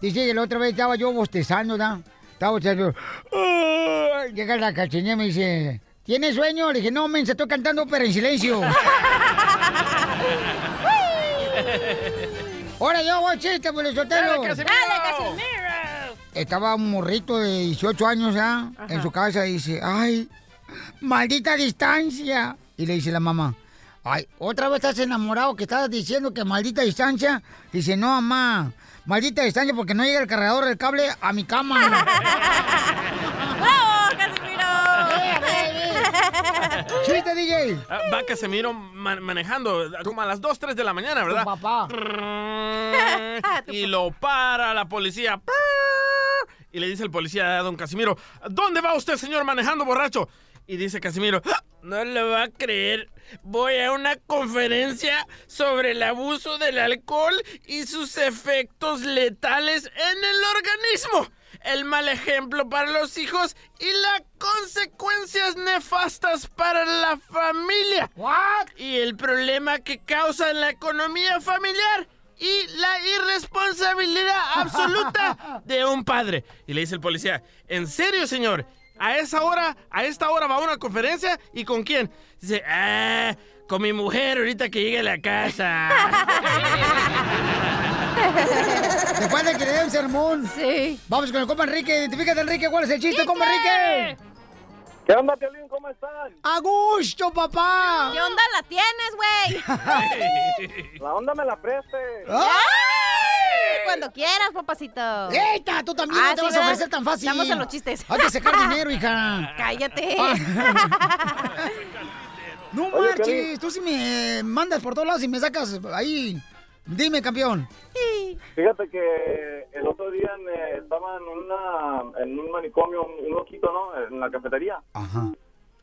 Dice que la otra vez estaba yo bostezando, ¿no? Estaba bostezando. Ah, Llega la cachanilla y me dice, ¿tienes sueño? Le dije, no, men, estoy cantando, pero en silencio. Ahora yo voy chiste, pues, Sotelo. Dale, Casimiro. Estaba un morrito de 18 años ya en su casa y dice, ay, maldita distancia. Y le dice la mamá, ay, ¿otra vez estás enamorado que estás diciendo que maldita distancia? Dice, no, mamá, maldita distancia porque no llega el cargador del cable a mi cama. ¡Bravo, Casimiro! ¡Chiste, DJ! Ah, Va Casemiro ma- manejando como a las 2, 3 de la mañana, ¿verdad? papá. Y lo para la policía. Y le dice el policía a don Casimiro, ¿dónde va usted, señor, manejando borracho? Y dice Casimiro, "Ah, no lo va a creer. Voy a una conferencia sobre el abuso del alcohol y sus efectos letales en el organismo. El mal ejemplo para los hijos y las consecuencias nefastas para la familia. Y el problema que causa en la economía familiar y la irresponsabilidad absoluta de un padre. Y le dice el policía, ¿en serio, señor? ¿A esa hora, a esta hora va a una conferencia? ¿Y con quién? Dice, ah, con mi mujer ahorita que llegue a la casa. Después de que le dé un sermón. Sí. Vamos con el compa Enrique. Identifícate, Enrique. ¿Cuál es el chiste, compa Enrique? ¿Qué onda, Piolín? ¿Cómo están? ¡A gusto, papá! ¿Qué onda la tienes, güey? La onda me la preste. ¡Ay! Cuando quieras, papacito. ¡Eita! Tú también no te vas a ofrecer tan fácil. Estamos en los chistes. Hay que sacar dinero, hija. Cállate. No Oye, marches. Tú sí me mandas por todos lados y me sacas ahí. Dime, campeón. Fíjate que el otro día eh, estaba en, una, en un manicomio, un, loquito, ¿no? En la cafetería. Ajá.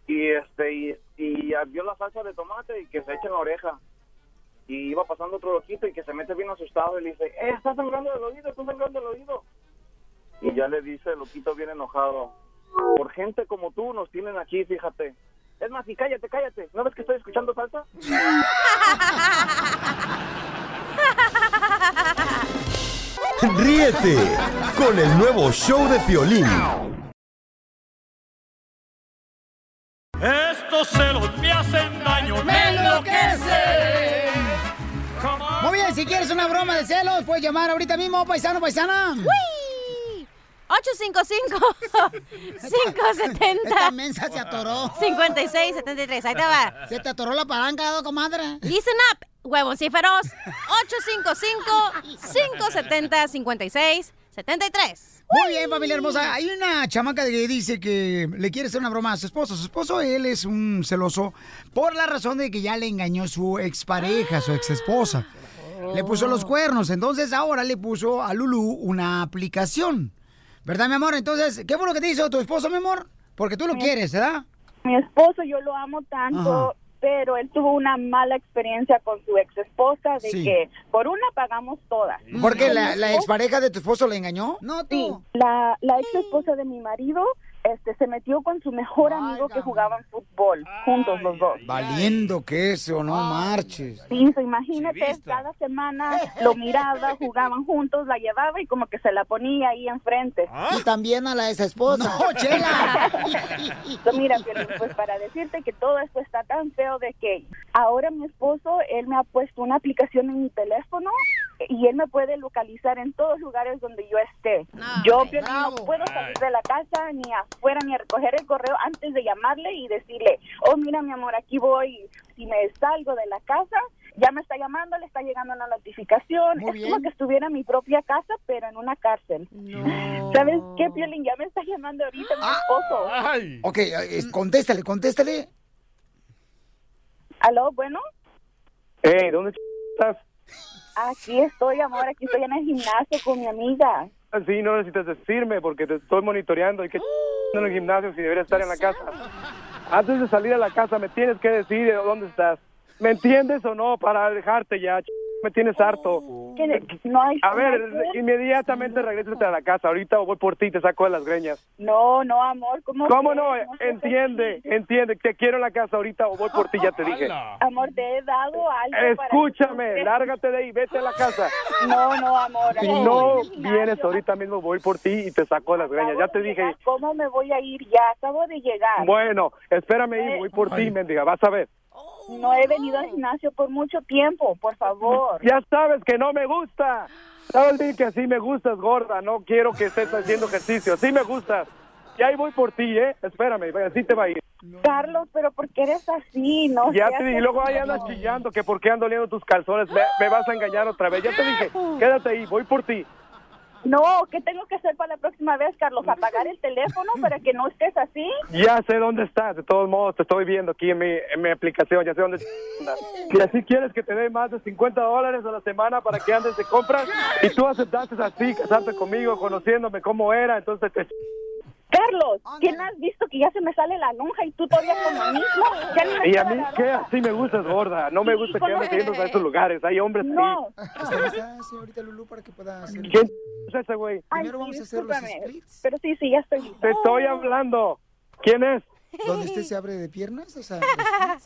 Y este y, y vio la salsa de tomate y que se echa en la oreja. Y iba pasando otro loquito y que se mete bien asustado y le dice, eh, estás sangrando del oído, estás sangrando del oído. Y ya le dice el loquito bien enojado, por gente como tú nos tienen aquí, fíjate. Es más, y cállate, cállate. ¿No ves que estoy escuchando salsa? Ríete con el nuevo show de Piolín. Estos celos me hacen daño. ¡Me enloquece! Muy bien, si quieres una broma de celos, puedes llamar ahorita mismo, paisano, paisana. ¡Uy! 855-570. Esta mensa se atoró. 5673. Ahí te va. Se te atoró la palanca, comadre. Listen up, huevoncíferos. 855-570-5673. Muy bien, familia hermosa. Hay una chamaca que dice que le quiere hacer una broma a su esposo. Su esposo, él es un celoso por la razón de que ya le engañó su expareja, su exesposa. Le puso los cuernos. Entonces ahora le puso a Lulu una aplicación. ¿Verdad, mi amor? Entonces, ¿qué fue lo que te hizo tu esposo, mi amor? Porque tú lo quieres, ¿verdad? Mi esposo, yo lo amo tanto, Ajá. Pero él tuvo una mala experiencia con su ex esposa de Sí. que por una pagamos todas. Porque Con la, la expareja de tu esposo le engañó. No, Sí, la, la ex esposa de mi marido este se metió con su mejor amigo que jugaban fútbol, juntos los dos. Valiendo que eso, no marches. Sí, so, imagínate, cada semana lo miraba, jugaban juntos, la llevaba y como que se la ponía ahí enfrente. Y también a la ex esposa. No, chela. So, mira, Piolín, pues para decirte que todo esto está tan feo de que ahora mi esposo, él me ha puesto una aplicación en mi teléfono y él me puede localizar en todos lugares donde yo esté. yo, Piolín, no puedo salir de la casa ni afuera ni a recoger el correo antes de llamarle y decirle, oh, mira, mi amor, aquí voy. Si me salgo de la casa, ya me está llamando, le está llegando una notificación. Muy es bien. como que estuviera en mi propia casa, pero en una cárcel. ¿Sabes qué, Piolín? Ya me está llamando ahorita mi esposo. Ok, eh, contéstale, contéstale. ¿Aló? Bueno, Eh, ¿dónde estás? aquí estoy, amor, aquí estoy en el gimnasio con mi amiga. Sí, no necesitas decirme porque te estoy monitoreando y que ch- en el gimnasio si debería estar en la casa. Antes de salir a la casa me tienes que decir dónde estás. ¿Me entiendes o no? Para dejarte ya. Me tienes harto. No hay A ver, no hay- inmediatamente regrésate a la casa. Ahorita voy por ti y te saco de las greñas. No, no, amor, ¿cómo? ¿Cómo no? Entiende, entiende. Te quiero en la casa ahorita o voy por ti, ya te dije. Amor, te he dado algo Escúchame, lárgate de ahí, vete a la casa. No, no, amor. Si no vienes ahorita mismo, voy por ti y te saco de las greñas. Ya te dije. ¿Cómo me voy a ir ya? Acabo de llegar. Bueno, espérame ahí, voy por ti, mendiga, vas a ver. No he venido al gimnasio por mucho tiempo, por favor. Ya sabes que no me gusta. Sabes bien que así me gustas, gorda. No quiero que estés haciendo ejercicio. Así me gustas. Y ahí voy por ti, ¿eh? Espérame, así te va a ir. Carlos, pero ¿por qué eres así? No Ya te dije, y luego ahí andas chillando que por qué ando oliendo tus calzones. Me, me vas a engañar otra vez. Ya te dije, quédate ahí, voy por ti. No, ¿qué tengo que hacer para la próxima vez, Carlos? ¿Apagar el teléfono para que no estés así? Ya sé dónde estás, de todos modos, te estoy viendo aquí en mi, en mi aplicación, ya sé dónde andas. Y así quieres que te dé más de 50 dólares a la semana para que andes de compras y tú aceptaste así, casarte conmigo, conociéndome cómo era, entonces te... Carlos, ¿quién has visto que ya se me sale la lonja y tú todavía con lo mismo? Ya me Y a mí, la ¿qué? Así me gustas, gorda. No me gusta que andes yendo a esos lugares. Hay hombres No. ¿Está lista, señorita Lulu, para que pueda hacer? ¿Quién es ese güey? Ay, Primero vamos sí, a hacer los splits. Pero sí, sí, ya estoy lista. Te estoy hablando. ¿Quién es? Donde usted se abre de piernas, o sea,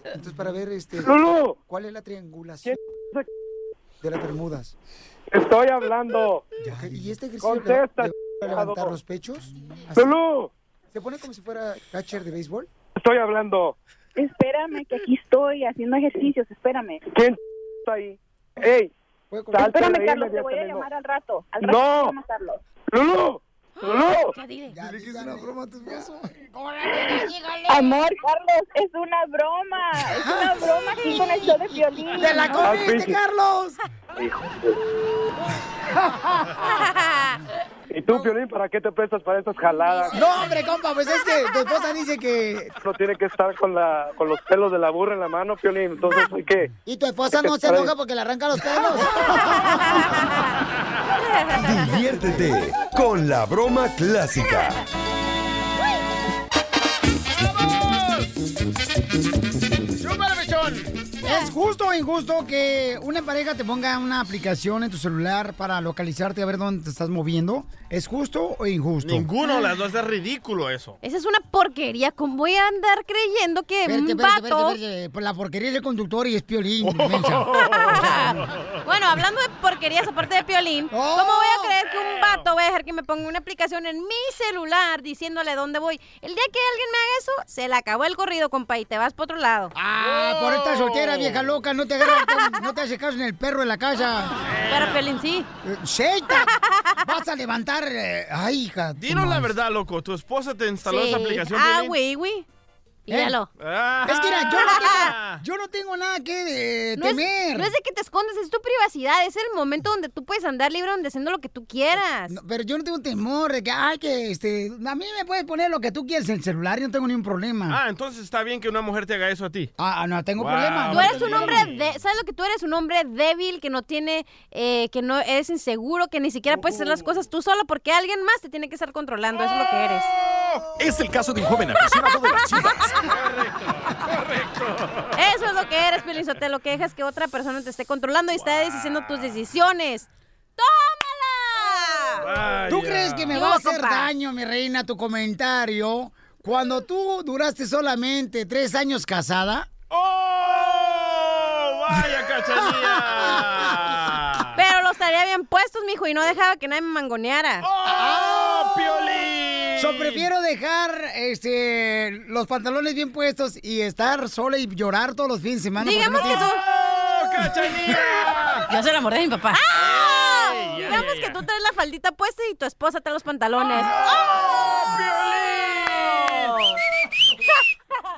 entonces para ver este Lulu. cuál es la triangulación de las Bermudas. Estoy hablando. Ok, ¿Y este ejercicio Contesta, a levantar los pechos? Lulu. ¿Se pone como si fuera catcher de béisbol? Estoy hablando. Espérame, que aquí estoy haciendo ejercicios, espérame. ¿Quién está ahí? ¡Ey! Espérame, Carlos, te voy a llamar al rato. Al rato No. que es una broma a tu esposo. Amor, Carlos, es una broma. Es una broma aquí con el show de violín. ¡Te la Ah, comiste, Carlos! ¿Y tú, Piolín, para qué te prestas para estas jaladas? No, hombre, compa, pues es que tu esposa dice que... No tiene que estar con la con los pelos de la burra en la mano, Piolín. Entonces, ¿hay qué? Y tu esposa no se enoja porque le arranca los pelos. Diviértete con la broma clásica. Justo o injusto que una pareja te ponga una aplicación en tu celular para localizarte a ver dónde te estás moviendo? ¿Es justo o injusto? Ninguno, las dos es ridículo eso. Esa es una porquería. ¿Cómo voy a andar creyendo que Espérate, un espérate, vato... espérate, espérate. Pues la porquería es el conductor y es piolín. Bueno, hablando de porquerías aparte de Piolín, ¿cómo voy a creer que un vato va a dejar que me ponga una aplicación en mi celular diciéndole dónde voy? El día que alguien me haga eso, se le acabó el corrido, compa, y te vas para otro lado. Ah, por esta soltera, vieja loca, no te agarra, no te hace caso en el perro de la casa. Pero Piolín sí. Sheita, vas a levantar. eh, ay, hija. Dinos la verdad, loco. ¿Tu esposa te instaló Sí. esa aplicación? Ah, Piolín? güey, ¿Eh? Míralo. Ah. Es que mira, yo no tengo, yo no tengo nada que eh, No es, temer. no es de que te escondes, es tu privacidad, es el momento donde tú puedes andar libre, donde haciendo lo que tú quieras. No, pero yo no tengo temor de que, ay, que este, a mí me puedes poner lo que tú quieras en el celular y no tengo ningún problema. Ah, entonces está bien que una mujer te haga eso a ti. Ah, no tengo Wow. problema. Tú eres un hombre, de, ¿sabes lo que tú eres? Un hombre débil, que no tiene, eh, que no eres inseguro, que ni siquiera puedes hacer las cosas tú solo porque alguien más te tiene que estar controlando, eso es lo que eres. Es el caso de un joven aficionado de las chivas. Eso es lo que eres, Pelizotelo, que dejas que otra persona te esté controlando y está diciendo tus decisiones. ¡Tómala! ¿Tú crees que me va a hacer compa. daño, mi reina, tu comentario cuando tú duraste solamente tres años casada? ¡Oh! ¡Vaya cachanilla! Pero los traía bien puestos, mijo, y no dejaba que nadie me mangoneara. ¡Oh, Piolín! So, prefiero dejar este, los pantalones bien puestos y estar sola y llorar todos los fines de semana. Digamos no que tú... ¡Oh! Yo se la mordé a mi papá. ¡Ah! Ey, ya, Digamos ya, que tú traes la faldita puesta y tu esposa trae los pantalones. ¡Oh, Piolín!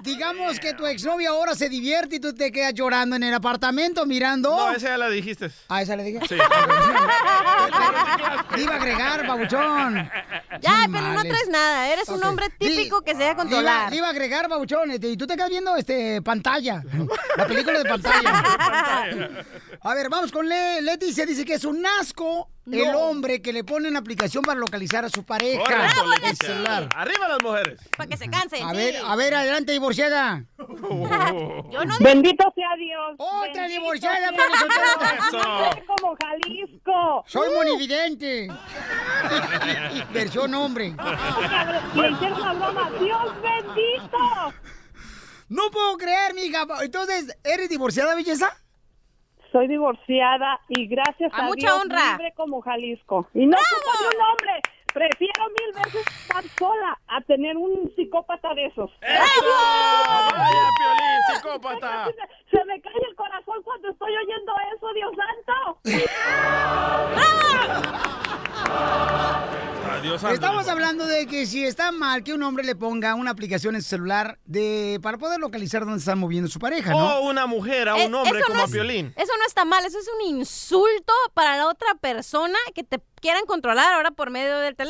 Digamos que tu exnovia ahora se divierte y tú te quedas llorando en el apartamento mirando. No, esa ya la dijiste. ¿A esa le dije? Sí. Le iba a agregar, babuchón. Ya, Qué pero no traes nada. Eres un hombre típico que se iba, controlar. le iba a agregar, babuchón, este, y tú te quedas viendo este, pantalla. La película de pantalla. A ver, vamos con Le Leticia. Dice que es un asco el hombre que le pone una aplicación para localizar a su pareja. Correcto, el celular. Arriba las mujeres. Para que se cansen. A sí. ver, a ver, adelante, divorciada. Yo no Bendito sea Dios. Otra Bendito divorciada. Eso. como Jalisco. Soy Uh, monividente. Versión hombre. Le hicieron una broma. Dios bendito. No puedo creer, mija. Entonces, ¿eres divorciada, belleza? Soy divorciada y gracias A a, mucha Dios honra. libre como Jalisco. Y no ocupo de un hombre. Prefiero mil veces estar sola a tener un psicópata de esos. ¡Eso! ¡Vaya, Piolín, psicópata! Se me cae el corazón cuando estoy oyendo eso, Dios santo. Adiós, Sandra. Estamos hablando de que si está mal que un hombre le ponga una aplicación en su celular de para poder localizar dónde está moviendo su pareja, ¿no? O una mujer a Eh, un hombre eso como no a es- Piolín. Eso no está mal, eso es un insulto para la otra persona que te quieran controlar ahora por medio del teléfono.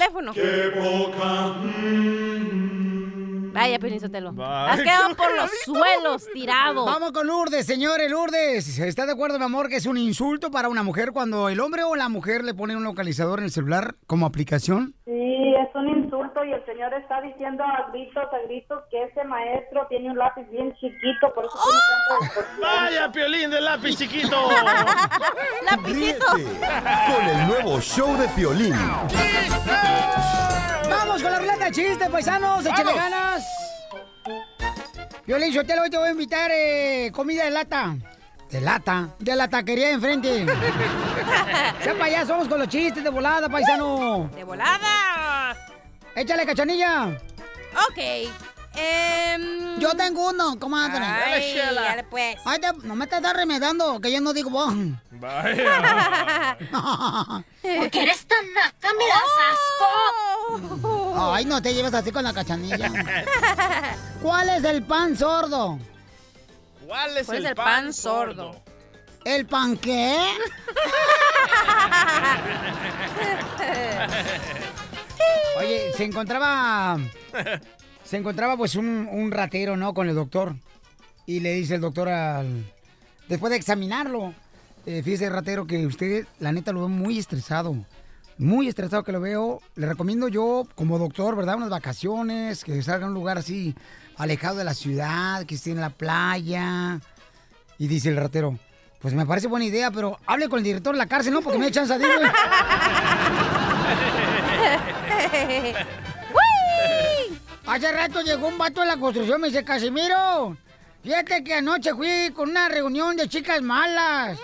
Vaya, Piolín Sotelo. Vaya, Has quedado qué por los suelos, tirado. Vamos con Lourdes, señores, Lourdes. ¿Está de acuerdo, mi amor, que es un insulto para una mujer cuando el hombre o la mujer le pone un localizador en el celular como aplicación? Sí, es un insulto y el señor está diciendo a gritos, a gritos que ese maestro tiene un lápiz bien chiquito, por eso tiene tanta distorsión. ¡Vaya, Piolín de lápiz chiquito! Lapicito. Con el nuevo show de Piolín. ¡Vamos con la ruleta de chistes, paisanos! ¡Échale ganas! Violín, Sotelo, hoy te voy a invitar eh, comida de lata. De lata. De la taquería de enfrente. sea payaso, vamos con los chistes de volada, paisano. De volada. Échale, cachanilla. Ok. em, Yo tengo uno, comadre. Ay, dale, pues. Ay, te- no me estás remedando, que yo no digo vos. Vaya. Porque eres tan naca, me das asco. Ay, no te lleves así con la cachanilla. ¿Cuál es el pan sordo? ¿Cuál es ¿Cuál el, es el pan sordo? ¿El pan qué? Oye, se encontraba. Se encontraba pues un, un ratero, ¿no? Con el doctor. Y le dice el doctor al. Después de examinarlo. eh, fíjese, ratero, que usted, la neta, lo veo muy estresado. Muy estresado que lo veo. Le recomiendo yo, como doctor, ¿verdad? Unas vacaciones, que salga a un lugar así, alejado de la ciudad, que esté en la playa. Y dice el ratero, pues me parece buena idea, pero hable con el director de la cárcel, ¿no? Porque me echan a güey. Hace rato llegó un vato de la construcción, me dice, Casimiro, fíjate que anoche fui con una reunión de chicas malas.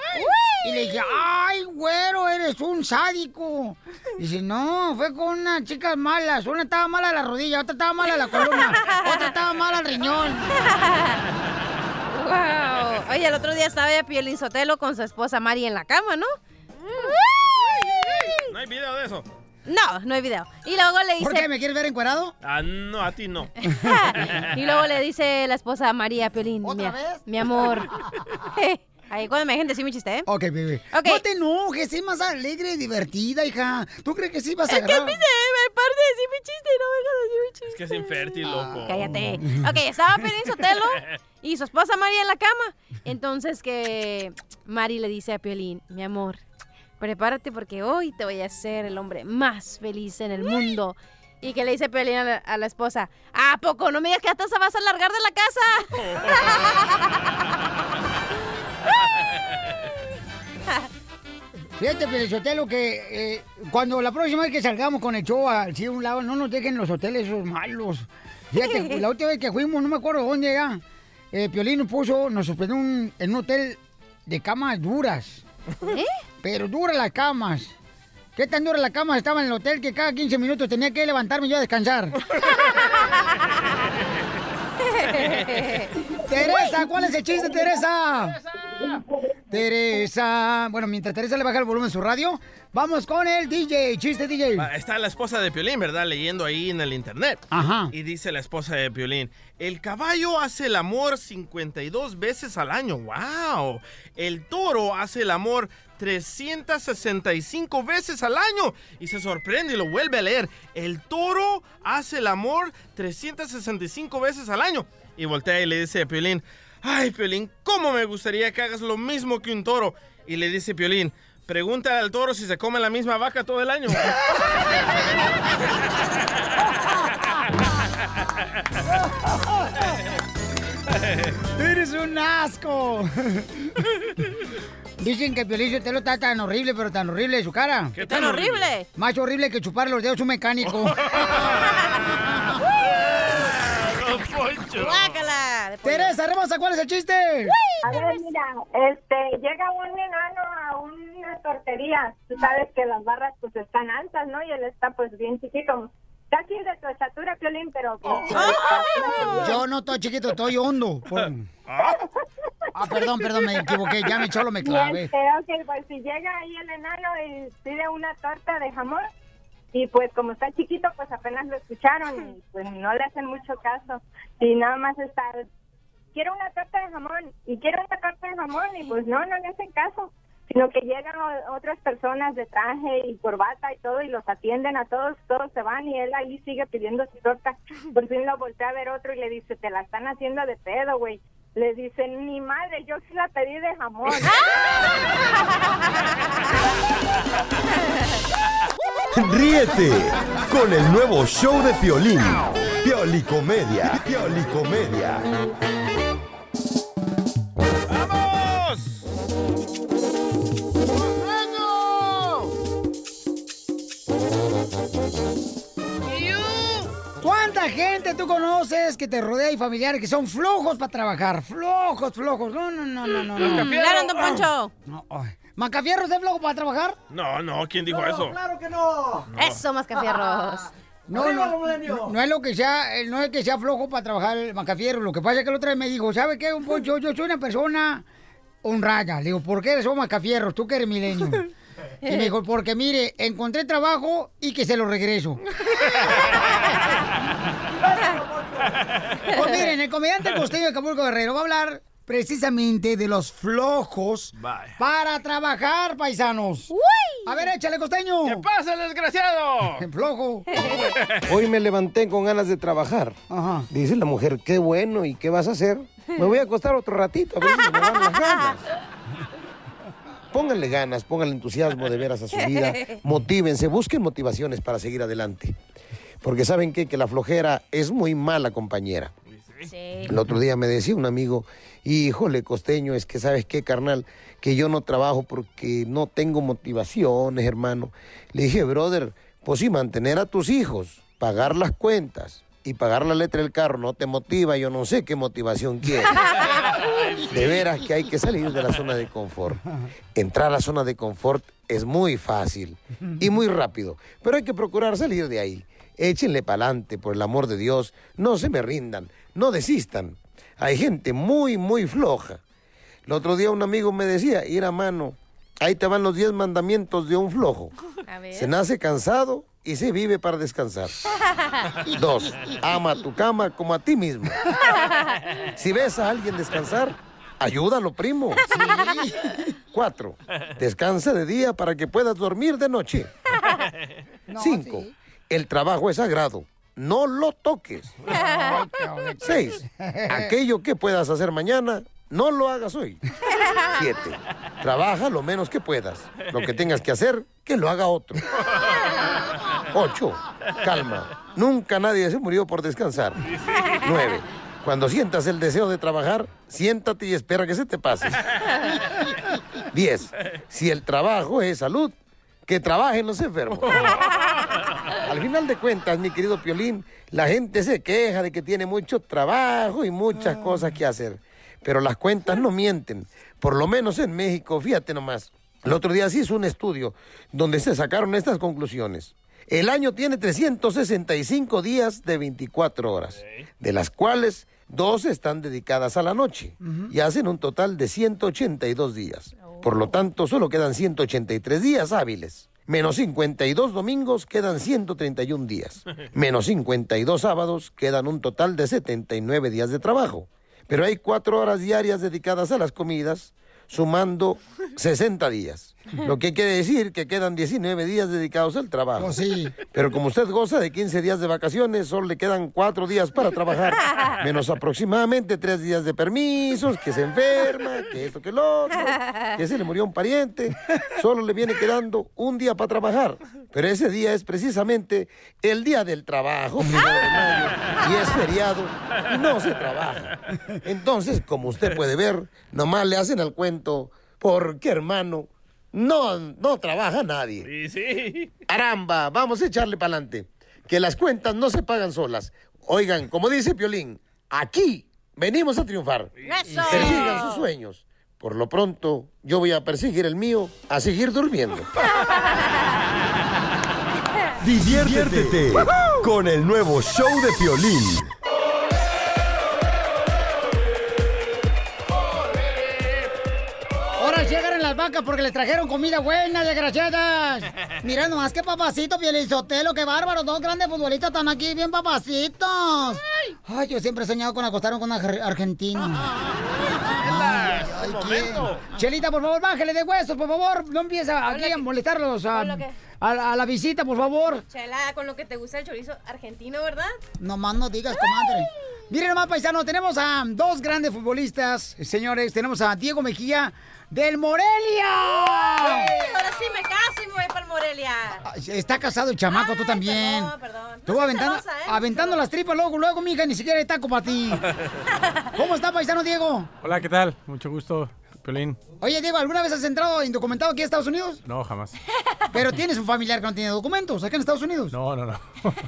Y le dije, ay, güero, eres un sádico. Dice, no, fue con unas chicas malas. Una estaba mala la rodilla, otra estaba mala la columna, otra estaba mala el riñón. Wow. Oye, el otro día estaba ya Piolín Sotelo con su esposa Mari en la cama, ¿no? No hay video de eso. No, no hay video. Y luego le dice... ¿Por qué? ¿Me quieres ver encuerado? Ah, no, a ti no. y luego le dice la esposa a María Piolín. ¿Otra mi, vez? Mi amor. Ahí cuando me dejen decir mi chiste, ¿eh? Ok, bebé. Ok. No te enojes, sé más alegre y divertida, hija. ¿Tú crees que sí vas a Es que agarrar? me me parte de decir mi chiste y no me deja decir mi chiste. Es que es infértil, loco. Cállate. Ok, estaba Piolín Sotelo y su esposa María en la cama. Entonces que Mari le dice a Piolín, mi amor, prepárate porque hoy te voy a hacer el hombre más feliz en el mundo. Y que le dice Piolín a la, a la esposa, ¿a poco no me digas que hasta se vas a largar de la casa? Fíjate, Pelizotelo, que eh, cuando la próxima vez que salgamos con el show así a un lado, no nos dejen los hoteles esos malos. Fíjate, la última vez que fuimos, no me acuerdo dónde era, eh, Piolín nos puso, nos un- en un hotel de camas duras. ¿Eh? Pero duras las camas. ¿Qué tan duras las camas estaban en el hotel que cada 15 minutos tenía que levantarme yo a descansar? Teresa, ¿cuál es el chiste, Teresa? Teresa. Bueno, mientras Teresa le baja el volumen a su radio, vamos con el DJ. Chiste, DJ. Está la esposa de Piolín, ¿verdad? Leyendo ahí en el internet. Ajá. Y dice la esposa de Piolín, el caballo hace el amor 52 veces al año. ¡Wow! El toro hace el amor 365 veces al año. Y se sorprende y lo vuelve a leer. El toro hace el amor 365 veces al año. Y voltea y le dice a Piolín, ay Piolín, ¿cómo me gustaría que hagas lo mismo que un toro? Y le dice Piolín, pregúntale al toro si se come la misma vaca todo el año. ¡Eres un asco! Dicen que Piolín Sotelo está tan horrible, pero tan horrible de su cara. ¿Qué tan ¿Tan horrible? Más horrible que chupar los dedos a un mecánico. Guácala. Teresa Hermosa, ¿cuál es el chiste? A ver, mira, este, llega un enano a una tortería. Tú sabes que las barras pues están altas, ¿no? Y él está pues bien chiquito. Casi de tu estatura, Piolín, pero... pues, Yo no estoy chiquito, estoy hondo. Por- Ah, perdón, perdón, me equivoqué. Ya me cholo me clavé. este, ok, pues si llega ahí el enano y pide una torta de jamón, y pues como está chiquito, pues apenas lo escucharon y pues no le hacen mucho caso. Y nada más está, quiero una torta de jamón, y quiero una torta de jamón, y pues no, no le hacen caso. Sino que llegan otras personas de traje y corbata y todo y los atienden a todos, todos se van y él ahí sigue pidiendo su torta. Por fin lo voltea a ver otro y le dice, te la están haciendo de pedo, güey. Le dicen, ni madre, yo sí la pedí de jamón. Ríete con el nuevo show de Piolín. Piolicomedia. Piolicomedia. ¿Cuánta gente tú conoces que te rodea y familiares que son flojos para trabajar? Flojos, flojos. No, no, no, no, no. no. Macafierro. Claro, don Poncho. No, ay. ¿Macafierros es flojo para trabajar? No, no, ¿quién dijo eso? que no. Eso, mascafierros. No, no, no, no es lo que sea, eh, no es que sea flojo para trabajar el Macafierro. Lo que pasa es que el otro día me dijo, ¿sabe qué, un Poncho? Yo soy una persona honrada. Le digo, ¿por qué eres un Macafierros? Tú que eres milenio. Y me dijo, porque mire, encontré trabajo y que se lo regreso. Pues miren, el comediante costeño de Acapulco Guerrero va a hablar precisamente de los flojos para trabajar, paisanos. A ver, échale, costeño. ¿Qué pasa, desgraciado? Flojo. Hoy me levanté con ganas de trabajar. Dice la mujer, qué bueno, ¿y qué vas a hacer? Me voy a acostar otro ratito, a ver si me dan las ganas. Pónganle ganas, pónganle entusiasmo de veras a su vida. Motívense, busquen motivaciones para seguir adelante. Porque saben qué? que la flojera es muy mala compañera. El otro día me decía un amigo, híjole, costeño, es que sabes qué, carnal, que yo no trabajo porque no tengo motivaciones, hermano. Le dije, brother, pues sí, mantener a tus hijos, pagar las cuentas y pagar la letra del carro no te motiva, yo no sé qué motivación quieres. De veras que hay que salir de la zona de confort. Entrar a la zona de confort es muy fácil y muy rápido, pero hay que procurar salir de ahí. Échenle pa'lante, por el amor de Dios. No se me rindan, no desistan. Hay gente muy, muy floja. El otro día un amigo me decía, ir a mano, ahí te van los 10 mandamientos de un flojo. Se nace cansado y se vive para descansar. Dos, ama tu cama como a ti mismo. Si ves a alguien descansar, ayúdalo, primo. Cuatro, descansa de día para que puedas dormir de noche. Cinco, el trabajo es sagrado. No lo toques. Seis, aquello que puedas hacer mañana, no lo hagas hoy. Siete, trabaja lo menos que puedas. Lo que tengas que hacer, que lo haga otro. Ocho, calma. Nunca nadie se murió por descansar. Nueve, cuando sientas el deseo de trabajar, siéntate y espera que se te pase. 10. Si el trabajo es salud, que trabajen los enfermos. Al final de cuentas, mi querido Piolín, la gente se queja de que tiene mucho trabajo y muchas cosas que hacer. Pero las cuentas no mienten. Por lo menos en México, fíjate nomás. El otro día se hizo un estudio donde se sacaron estas conclusiones. El año tiene 365 días de 24 horas, de las cuales dos están dedicadas a la noche y hacen un total de 182 días. Por lo tanto, solo quedan 183 días hábiles. Menos 52 domingos quedan 131 días. Menos 52 sábados quedan un total de 79 días de trabajo. Pero hay cuatro horas diarias dedicadas a las comidas, sumando 60 días. Lo que quiere decir que quedan 19 días dedicados al trabajo. Oh, sí. Pero como usted goza de 15 días de vacaciones, solo le quedan cuatro días para trabajar. Menos aproximadamente tres días de permisos, que se enferma, que esto, que lo otro, que se le murió un pariente. Solo le viene quedando un día para trabajar. Pero ese día es precisamente el día del trabajo, de mayo, y es feriado y no se trabaja. Entonces, como usted puede ver, nomás le hacen al cuento, porque hermano, no, no trabaja nadie. Sí, sí. Caramba, vamos a echarle para adelante. Que las cuentas no se pagan solas. Oigan, como dice Piolín, aquí venimos a triunfar. ¡Eso! Persigan sus sueños. Por lo pronto, yo voy a perseguir el mío, a seguir durmiendo. Diviértete con el nuevo show de Piolín. Las vacas porque les trajeron comida buena, desgraciadas. Mira nomás qué papacito, Pielizotelo, qué bárbaro. Dos grandes futbolistas están aquí, bien papacitos. Ay, yo siempre he soñado con acostarme con un ar- argentino. Ay, ay, ¿quién? Chelita, por favor, bájale de huesos, por favor. No empieza aquí a molestarlos a, a- a la visita, por favor. Chela, con lo que te gusta el chorizo argentino, ¿verdad? Nomás no digas, comadre. Miren nomás, paisano, tenemos a dos grandes futbolistas, señores. Tenemos a Diego Mejía del Morelia. Ay, ahora sí me caso y me voy para Morelia. Está casado el chamaco, tú también. perdón, perdón. Tú No aventando, celosa, ¿eh? aventando las tripas luego, luego, mija, ni siquiera hay taco para ti. ¿Cómo está, paisano Diego? Hola, ¿qué tal? Mucho gusto, Piolín. Oye, Diego, ¿alguna vez has entrado indocumentado aquí a Estados Unidos? No, jamás. Pero tienes un familiar que no tiene documentos acá en Estados Unidos. No, no, no.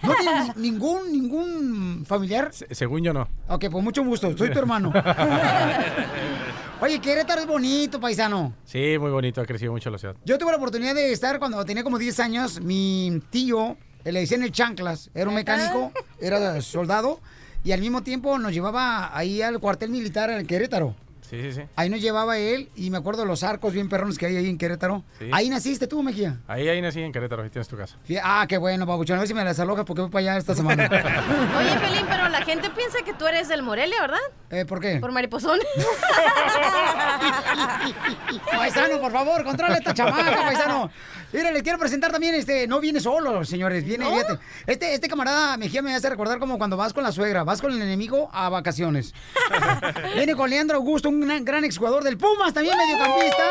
¿No tienes ni- ningún, ningún familiar? Se- según yo no. Ok, pues mucho gusto, soy tu hermano. Oye, Querétaro es bonito, paisano. Sí, muy bonito, ha crecido mucho la ciudad. Yo tuve la oportunidad de estar cuando tenía como 10 años. Mi tío, eh, le decían el chanclas, era un mecánico, era soldado, y al mismo tiempo nos llevaba ahí al cuartel militar en Querétaro. Sí, sí, sí. Ahí nos llevaba él, y me acuerdo los arcos bien perrones que hay ahí en Querétaro. Sí. Ahí naciste tú, Mejía. Ahí, ahí nací en Querétaro, ahí tienes tu casa. Ah, qué bueno, papuchón. A ver si me las alojas porque voy para allá esta semana. Oye, Pelín, pero la gente piensa que tú eres del Morelia, ¿verdad? Eh, ¿Por qué? Por mariposón. Paisano, por favor, controla esta chamaca, paisano. Mira, le quiero presentar también, este, no viene solo, señores, viene, fíjate. Este, este camarada Mejía me hace recordar como cuando vas con la suegra, vas con el enemigo a vacaciones. viene con Leandro Augusto, un gran, gran exjugador del Pumas, también mediocampista.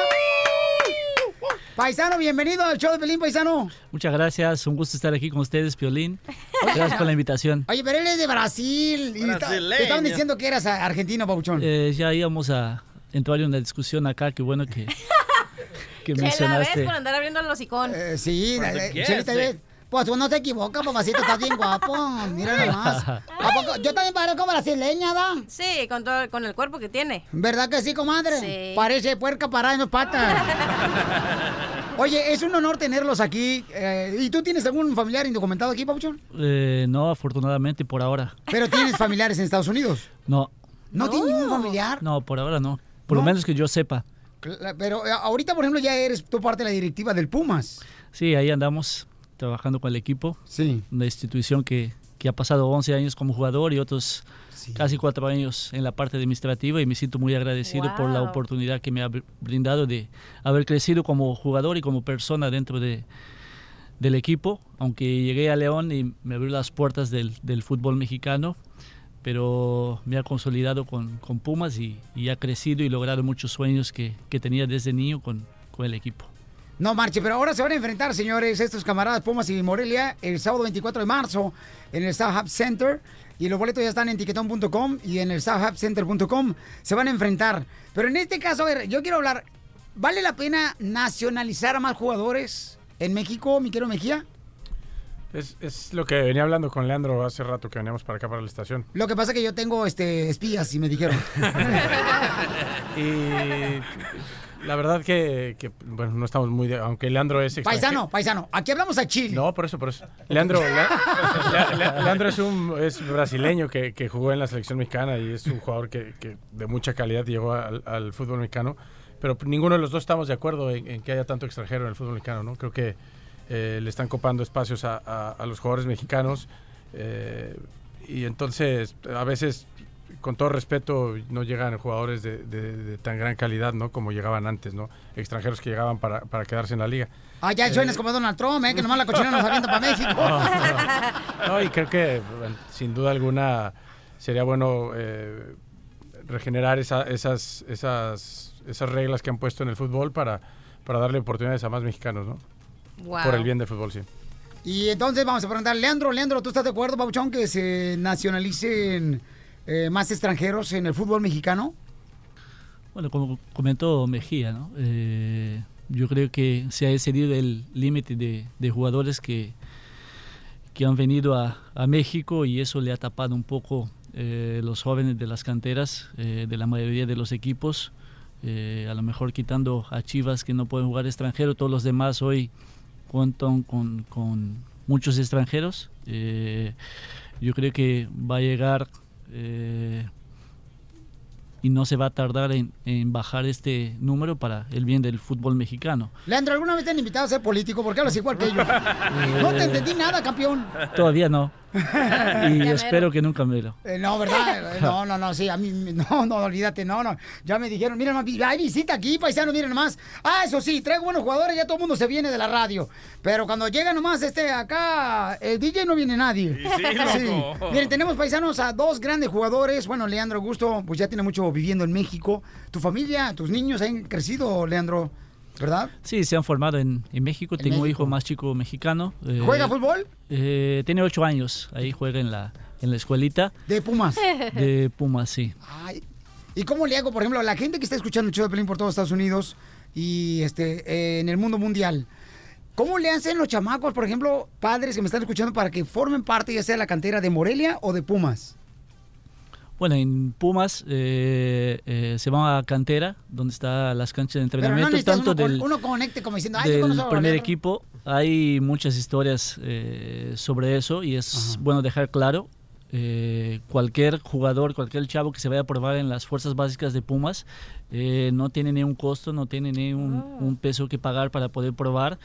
Paisano, bienvenido al show de Pelín, paisano. Muchas gracias, un gusto estar aquí con ustedes, Piolín. Gracias por la invitación. Oye, pero él es de Brasil. Y está- te estaban diciendo que eras argentino, papuchón. Eh, ya íbamos a entrar en una discusión acá, qué bueno que, que Chela, ¿ves? mencionaste. Por andar abriendo el hocicón. Eh, sí, eh, ¿qué Chelita, hace? Pues tú no te equivocas, papacito, estás bien guapo. Mira nomás. ¿A poco? Yo también parezco brasileña, ¿da? Sí, con, todo, con el cuerpo que tiene. ¿Verdad que sí, comadre? Sí. Parece puerca parada en las patas. Oye, es un honor tenerlos aquí. eh, ¿Y tú tienes algún familiar indocumentado aquí, Papuchón? Eh, no, afortunadamente por ahora. Pero tienes familiares en Estados Unidos. No, ¿No, tienes ningún familiar? no, por ahora no. Por lo menos que yo sepa. Pero eh, ahorita, por ejemplo, ya eres tú parte de la directiva del Pumas. Sí, ahí andamos trabajando con el equipo. Sí. Una institución que, que ha pasado 11 años como jugador y otros casi cuatro años en la parte administrativa y me siento muy agradecido por la oportunidad que me ha br- brindado de haber crecido como jugador y como persona dentro de, del equipo, aunque llegué a León y me abrió las puertas del, del fútbol mexicano, pero me ha consolidado con, con Pumas y, y ha crecido y logrado muchos sueños que, que tenía desde niño con, con el equipo. No marche, pero ahora se van a enfrentar, señores, estos camaradas Pumas y Morelia, el sábado 24 de marzo en el South Hub Center. Y los boletos ya están en tiquetón.com y en el SouthHubCenter.com. Se van a enfrentar. Pero en este caso, a ver, yo quiero hablar. ¿vale la pena nacionalizar a más jugadores en México, mi querido Mejía? Es, es lo que venía hablando con Leandro hace rato que veníamos para acá, para la estación. Lo que pasa es que yo tengo este espías y me dijeron. Y la verdad que, que, bueno, no estamos muy... de- aunque Leandro es paisano, paisano, aquí hablamos a Chile. No, por eso, por eso. Leandro, Le- Le- Le- Leandro es un es brasileño que, que jugó en la selección mexicana y es un jugador que, que de mucha calidad llegó al, al fútbol mexicano. Pero ninguno de los dos estamos de acuerdo en, en que haya tanto extranjero en el fútbol mexicano, ¿no? Creo que eh, le están copando espacios a, a- a los jugadores mexicanos eh, y entonces a veces con todo respeto, no llegan jugadores de, de- de tan gran calidad, ¿no? Como llegaban antes, ¿no? Extranjeros que llegaban para, para quedarse en la liga. Ah, ya suenas como Donald Trump, ¿eh? Que nomás la cochina nos avienta para México. No, y creo que sin duda alguna sería bueno eh, regenerar esa- esas, esas, esas reglas que han puesto en el fútbol para, para darle oportunidades a más mexicanos, ¿no? Wow. Por el bien del fútbol, sí. Y entonces vamos a preguntar, Leandro, Leandro, ¿tú estás de acuerdo, Pauchón, que se nacionalicen eh, más extranjeros en el fútbol mexicano? Bueno, como comentó Mejía, ¿no? Eh, yo creo que se ha excedido el límite de, de jugadores que, que han venido a, a México y eso le ha tapado un poco eh, los jóvenes de las canteras eh, de la mayoría de los equipos. Eh, a lo mejor quitando a Chivas que no pueden jugar extranjero, todos los demás hoy cuentan con, con muchos extranjeros. Eh, yo creo que va a llegar eh, y no se va a tardar en, en bajar este número para el bien del fútbol mexicano. Leandro, ¿alguna vez te han invitado a ser político? Porque hablas igual que ellos. No te entendí nada, campeón. Todavía no. Y Ya espero que nunca me lo. Eh, no, ¿verdad? No, no, no, sí, a mí, no, no, olvídate, no, no. Ya me dijeron, mira, nomás, hay visita aquí, paisano, miren nomás. Ah, eso sí, traigo buenos jugadores, ya todo el mundo se viene de la radio. Pero cuando llega nomás este acá, el DJ no viene nadie. sí, loco. Miren, tenemos paisanos a dos grandes jugadores. Bueno, Leandro Augusto, pues ya tiene mucho viviendo en México. Tu familia, tus niños han crecido, Leandro, ¿verdad? Sí, se han formado en, en México. Tengo un hijo más chico mexicano. eh, ¿Juega fútbol? eh, tiene ocho años. Ahí juega en la, en la escuelita. De Pumas. De Pumas, sí. Ay, ¿Y cómo le hago, por ejemplo, a la gente que está escuchando el show de Pelín por todos Estados Unidos y este eh, en el mundo mundial? ¿Cómo le hacen los chamacos, por ejemplo, padres que me están escuchando para que formen parte ya sea de la cantera de Morelia o de Pumas? Bueno, en Pumas eh, eh, se va a cantera, donde están las canchas de Pero no entrenamiento, tanto uno, del, uno conecte como diciendo, del primer Leandro". equipo. Hay muchas historias eh, sobre eso y es bueno dejar claro. eh, cualquier jugador, cualquier chavo que se vaya a probar en las fuerzas básicas de Pumas eh, no tiene ni un costo, no tiene ni un, un peso que pagar para poder probar,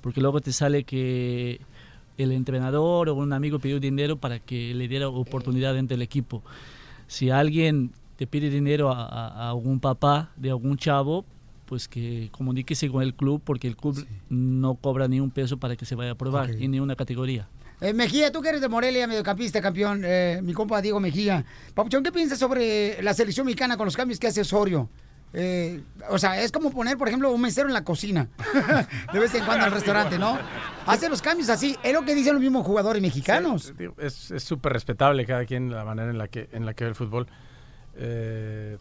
porque luego te sale que el entrenador o un amigo pidió dinero para que le diera oportunidad dentro del equipo. Si alguien te pide dinero a, a- a algún papá de algún chavo, pues que comuníquese con el club porque el club no cobra ni un peso para que se vaya a probar y ni una categoría. Eh, Mejía, tú que eres de Morelia, mediocampista, campeón, eh, mi compa Diego Mejía. Papuchón, ¿qué piensas sobre la selección mexicana con los cambios que hace Osorio? Eh, o sea, es como poner, por ejemplo, un mesero en la cocina, de vez en cuando al restaurante, ¿no? Hace los cambios así, es lo que dicen los mismos jugadores mexicanos. Es es súper respetable cada quien la manera en la que, en la que ve el fútbol. Eh,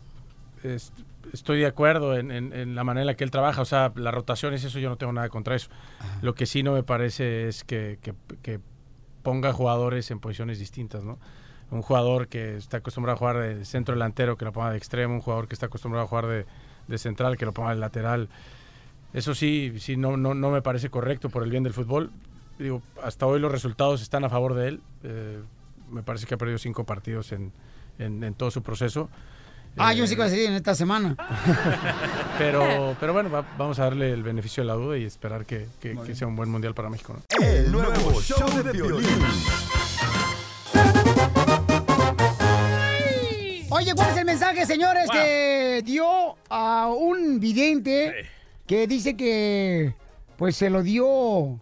es- estoy de acuerdo en, en- en la manera en la que él trabaja, o sea, las rotaciones, eso yo no tengo nada contra eso. Lo que sí no me parece es que, que- que ponga jugadores en posiciones distintas, ¿no? Un jugador que está acostumbrado a jugar de centro delantero, que lo ponga de extremo, un jugador que está acostumbrado a jugar de, de central, que lo ponga de lateral. Eso sí, sí no, no, no me parece correcto por el bien del fútbol. Digo, hasta hoy los resultados están a favor de él. Eh, me parece que ha perdido cinco partidos en, en- en todo su proceso. Ah, yo Eh, sí que voy a salir en esta semana. pero, pero bueno, va- vamos a darle el beneficio de la duda y esperar que, que- que sea un buen mundial para México. ¿no? El nuevo show de violín. Oye, ¿cuál es el mensaje, señores, que dio a un vidente que dice que pues se lo dio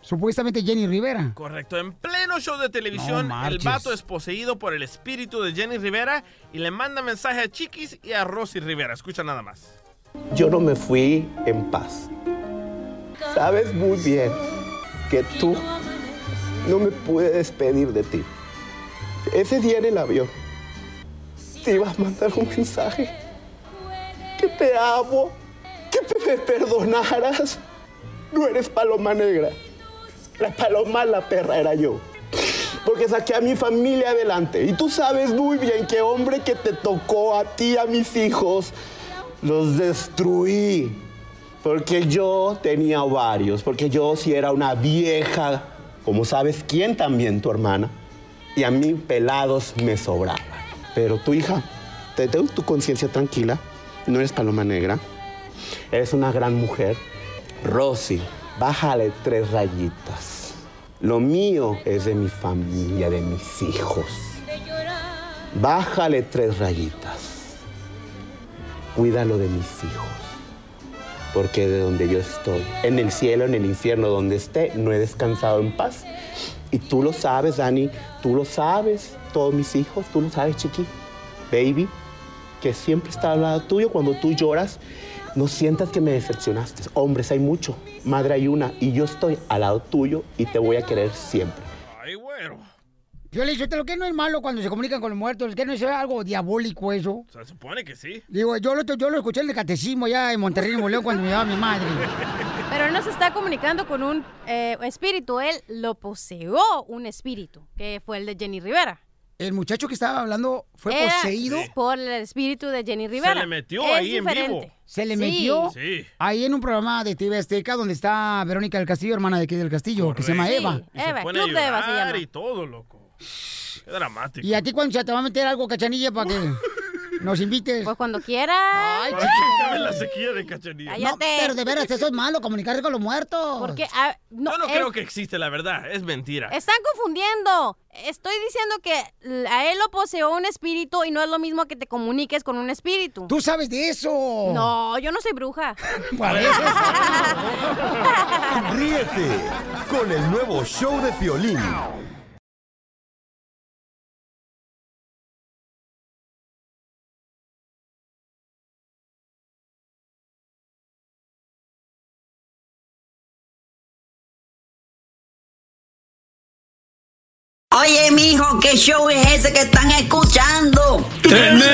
supuestamente Jenny Rivera? Correcto, en pleno show de televisión, No el vato es poseído por el espíritu de Jenny Rivera y le manda mensaje a Chiquis y a Rosy Rivera. Escucha nada más. Yo no me fui en paz. Sabes muy bien que tú no me pude despedir de ti. Ese día en el avión te iba a mandar un mensaje que te amo, que me perdonaras. No eres paloma negra. La paloma, la perra era yo. Porque saqué a mi familia adelante. Y tú sabes muy bien que hombre que te tocó a ti, a mis hijos, los destruí. Porque yo tenía varios. Porque yo sí era una vieja. Como sabes quién también, tu hermana. Y a mí pelados me sobraban. Pero tu hija, te tengo tu conciencia tranquila. No eres paloma negra. Eres una gran mujer. Rosy, bájale tres rayitas. Lo mío es de mi familia, de mis hijos. Bájale tres rayitas. Cuídalo de mis hijos. Porque de donde yo estoy, en el cielo, en el infierno, donde esté, no he descansado en paz. Y tú lo sabes, Dani, tú lo sabes, todos mis hijos, tú lo sabes, chiqui. Baby, que siempre está al lado tuyo cuando tú lloras. No sientas que me decepcionaste. Hombres hay mucho, madre hay una, y yo estoy al lado tuyo y te voy a querer siempre. Yo le dije, lo que no es malo cuando se comunican con los muertos, que no es algo diabólico eso. Se supone que sí. Digo, yo lo, yo lo escuché en el catecismo ya en Monterrey, Nuevo León, cuando me llevaba mi madre. Pero él no se está comunicando con un eh, espíritu, él lo poseó un espíritu, que fue el de Jenny Rivera. El muchacho que estaba hablando fue Era poseído. por el espíritu de Jenny Rivera. le metió Es ahí en diferente. vivo. Se le Sí. metió Sí. ahí en un programa de TV Azteca donde está Verónica del Castillo, hermana de aquí del Castillo, que se llama Eva. Y se pone a llorar y todo, loco. Qué dramático. ¿Y a ti cuándo se te va a meter algo, cachanilla, para que nos invites? Pues cuando quieras. Ay, cabe la sequía de cachanilla. No, pero de veras, eso es malo, comunicarse con los muertos. Porque no, Yo no es- creo que existe, la verdad. Es mentira. Están confundiendo. Estoy diciendo que a él lo poseó un espíritu y no es lo mismo que te comuniques con un espíritu. Tú sabes de eso. No, yo no soy bruja. Ríete con el nuevo show de Piolín. Oye, mijo, ¿qué show es ese que están escuchando? ¡Tremenda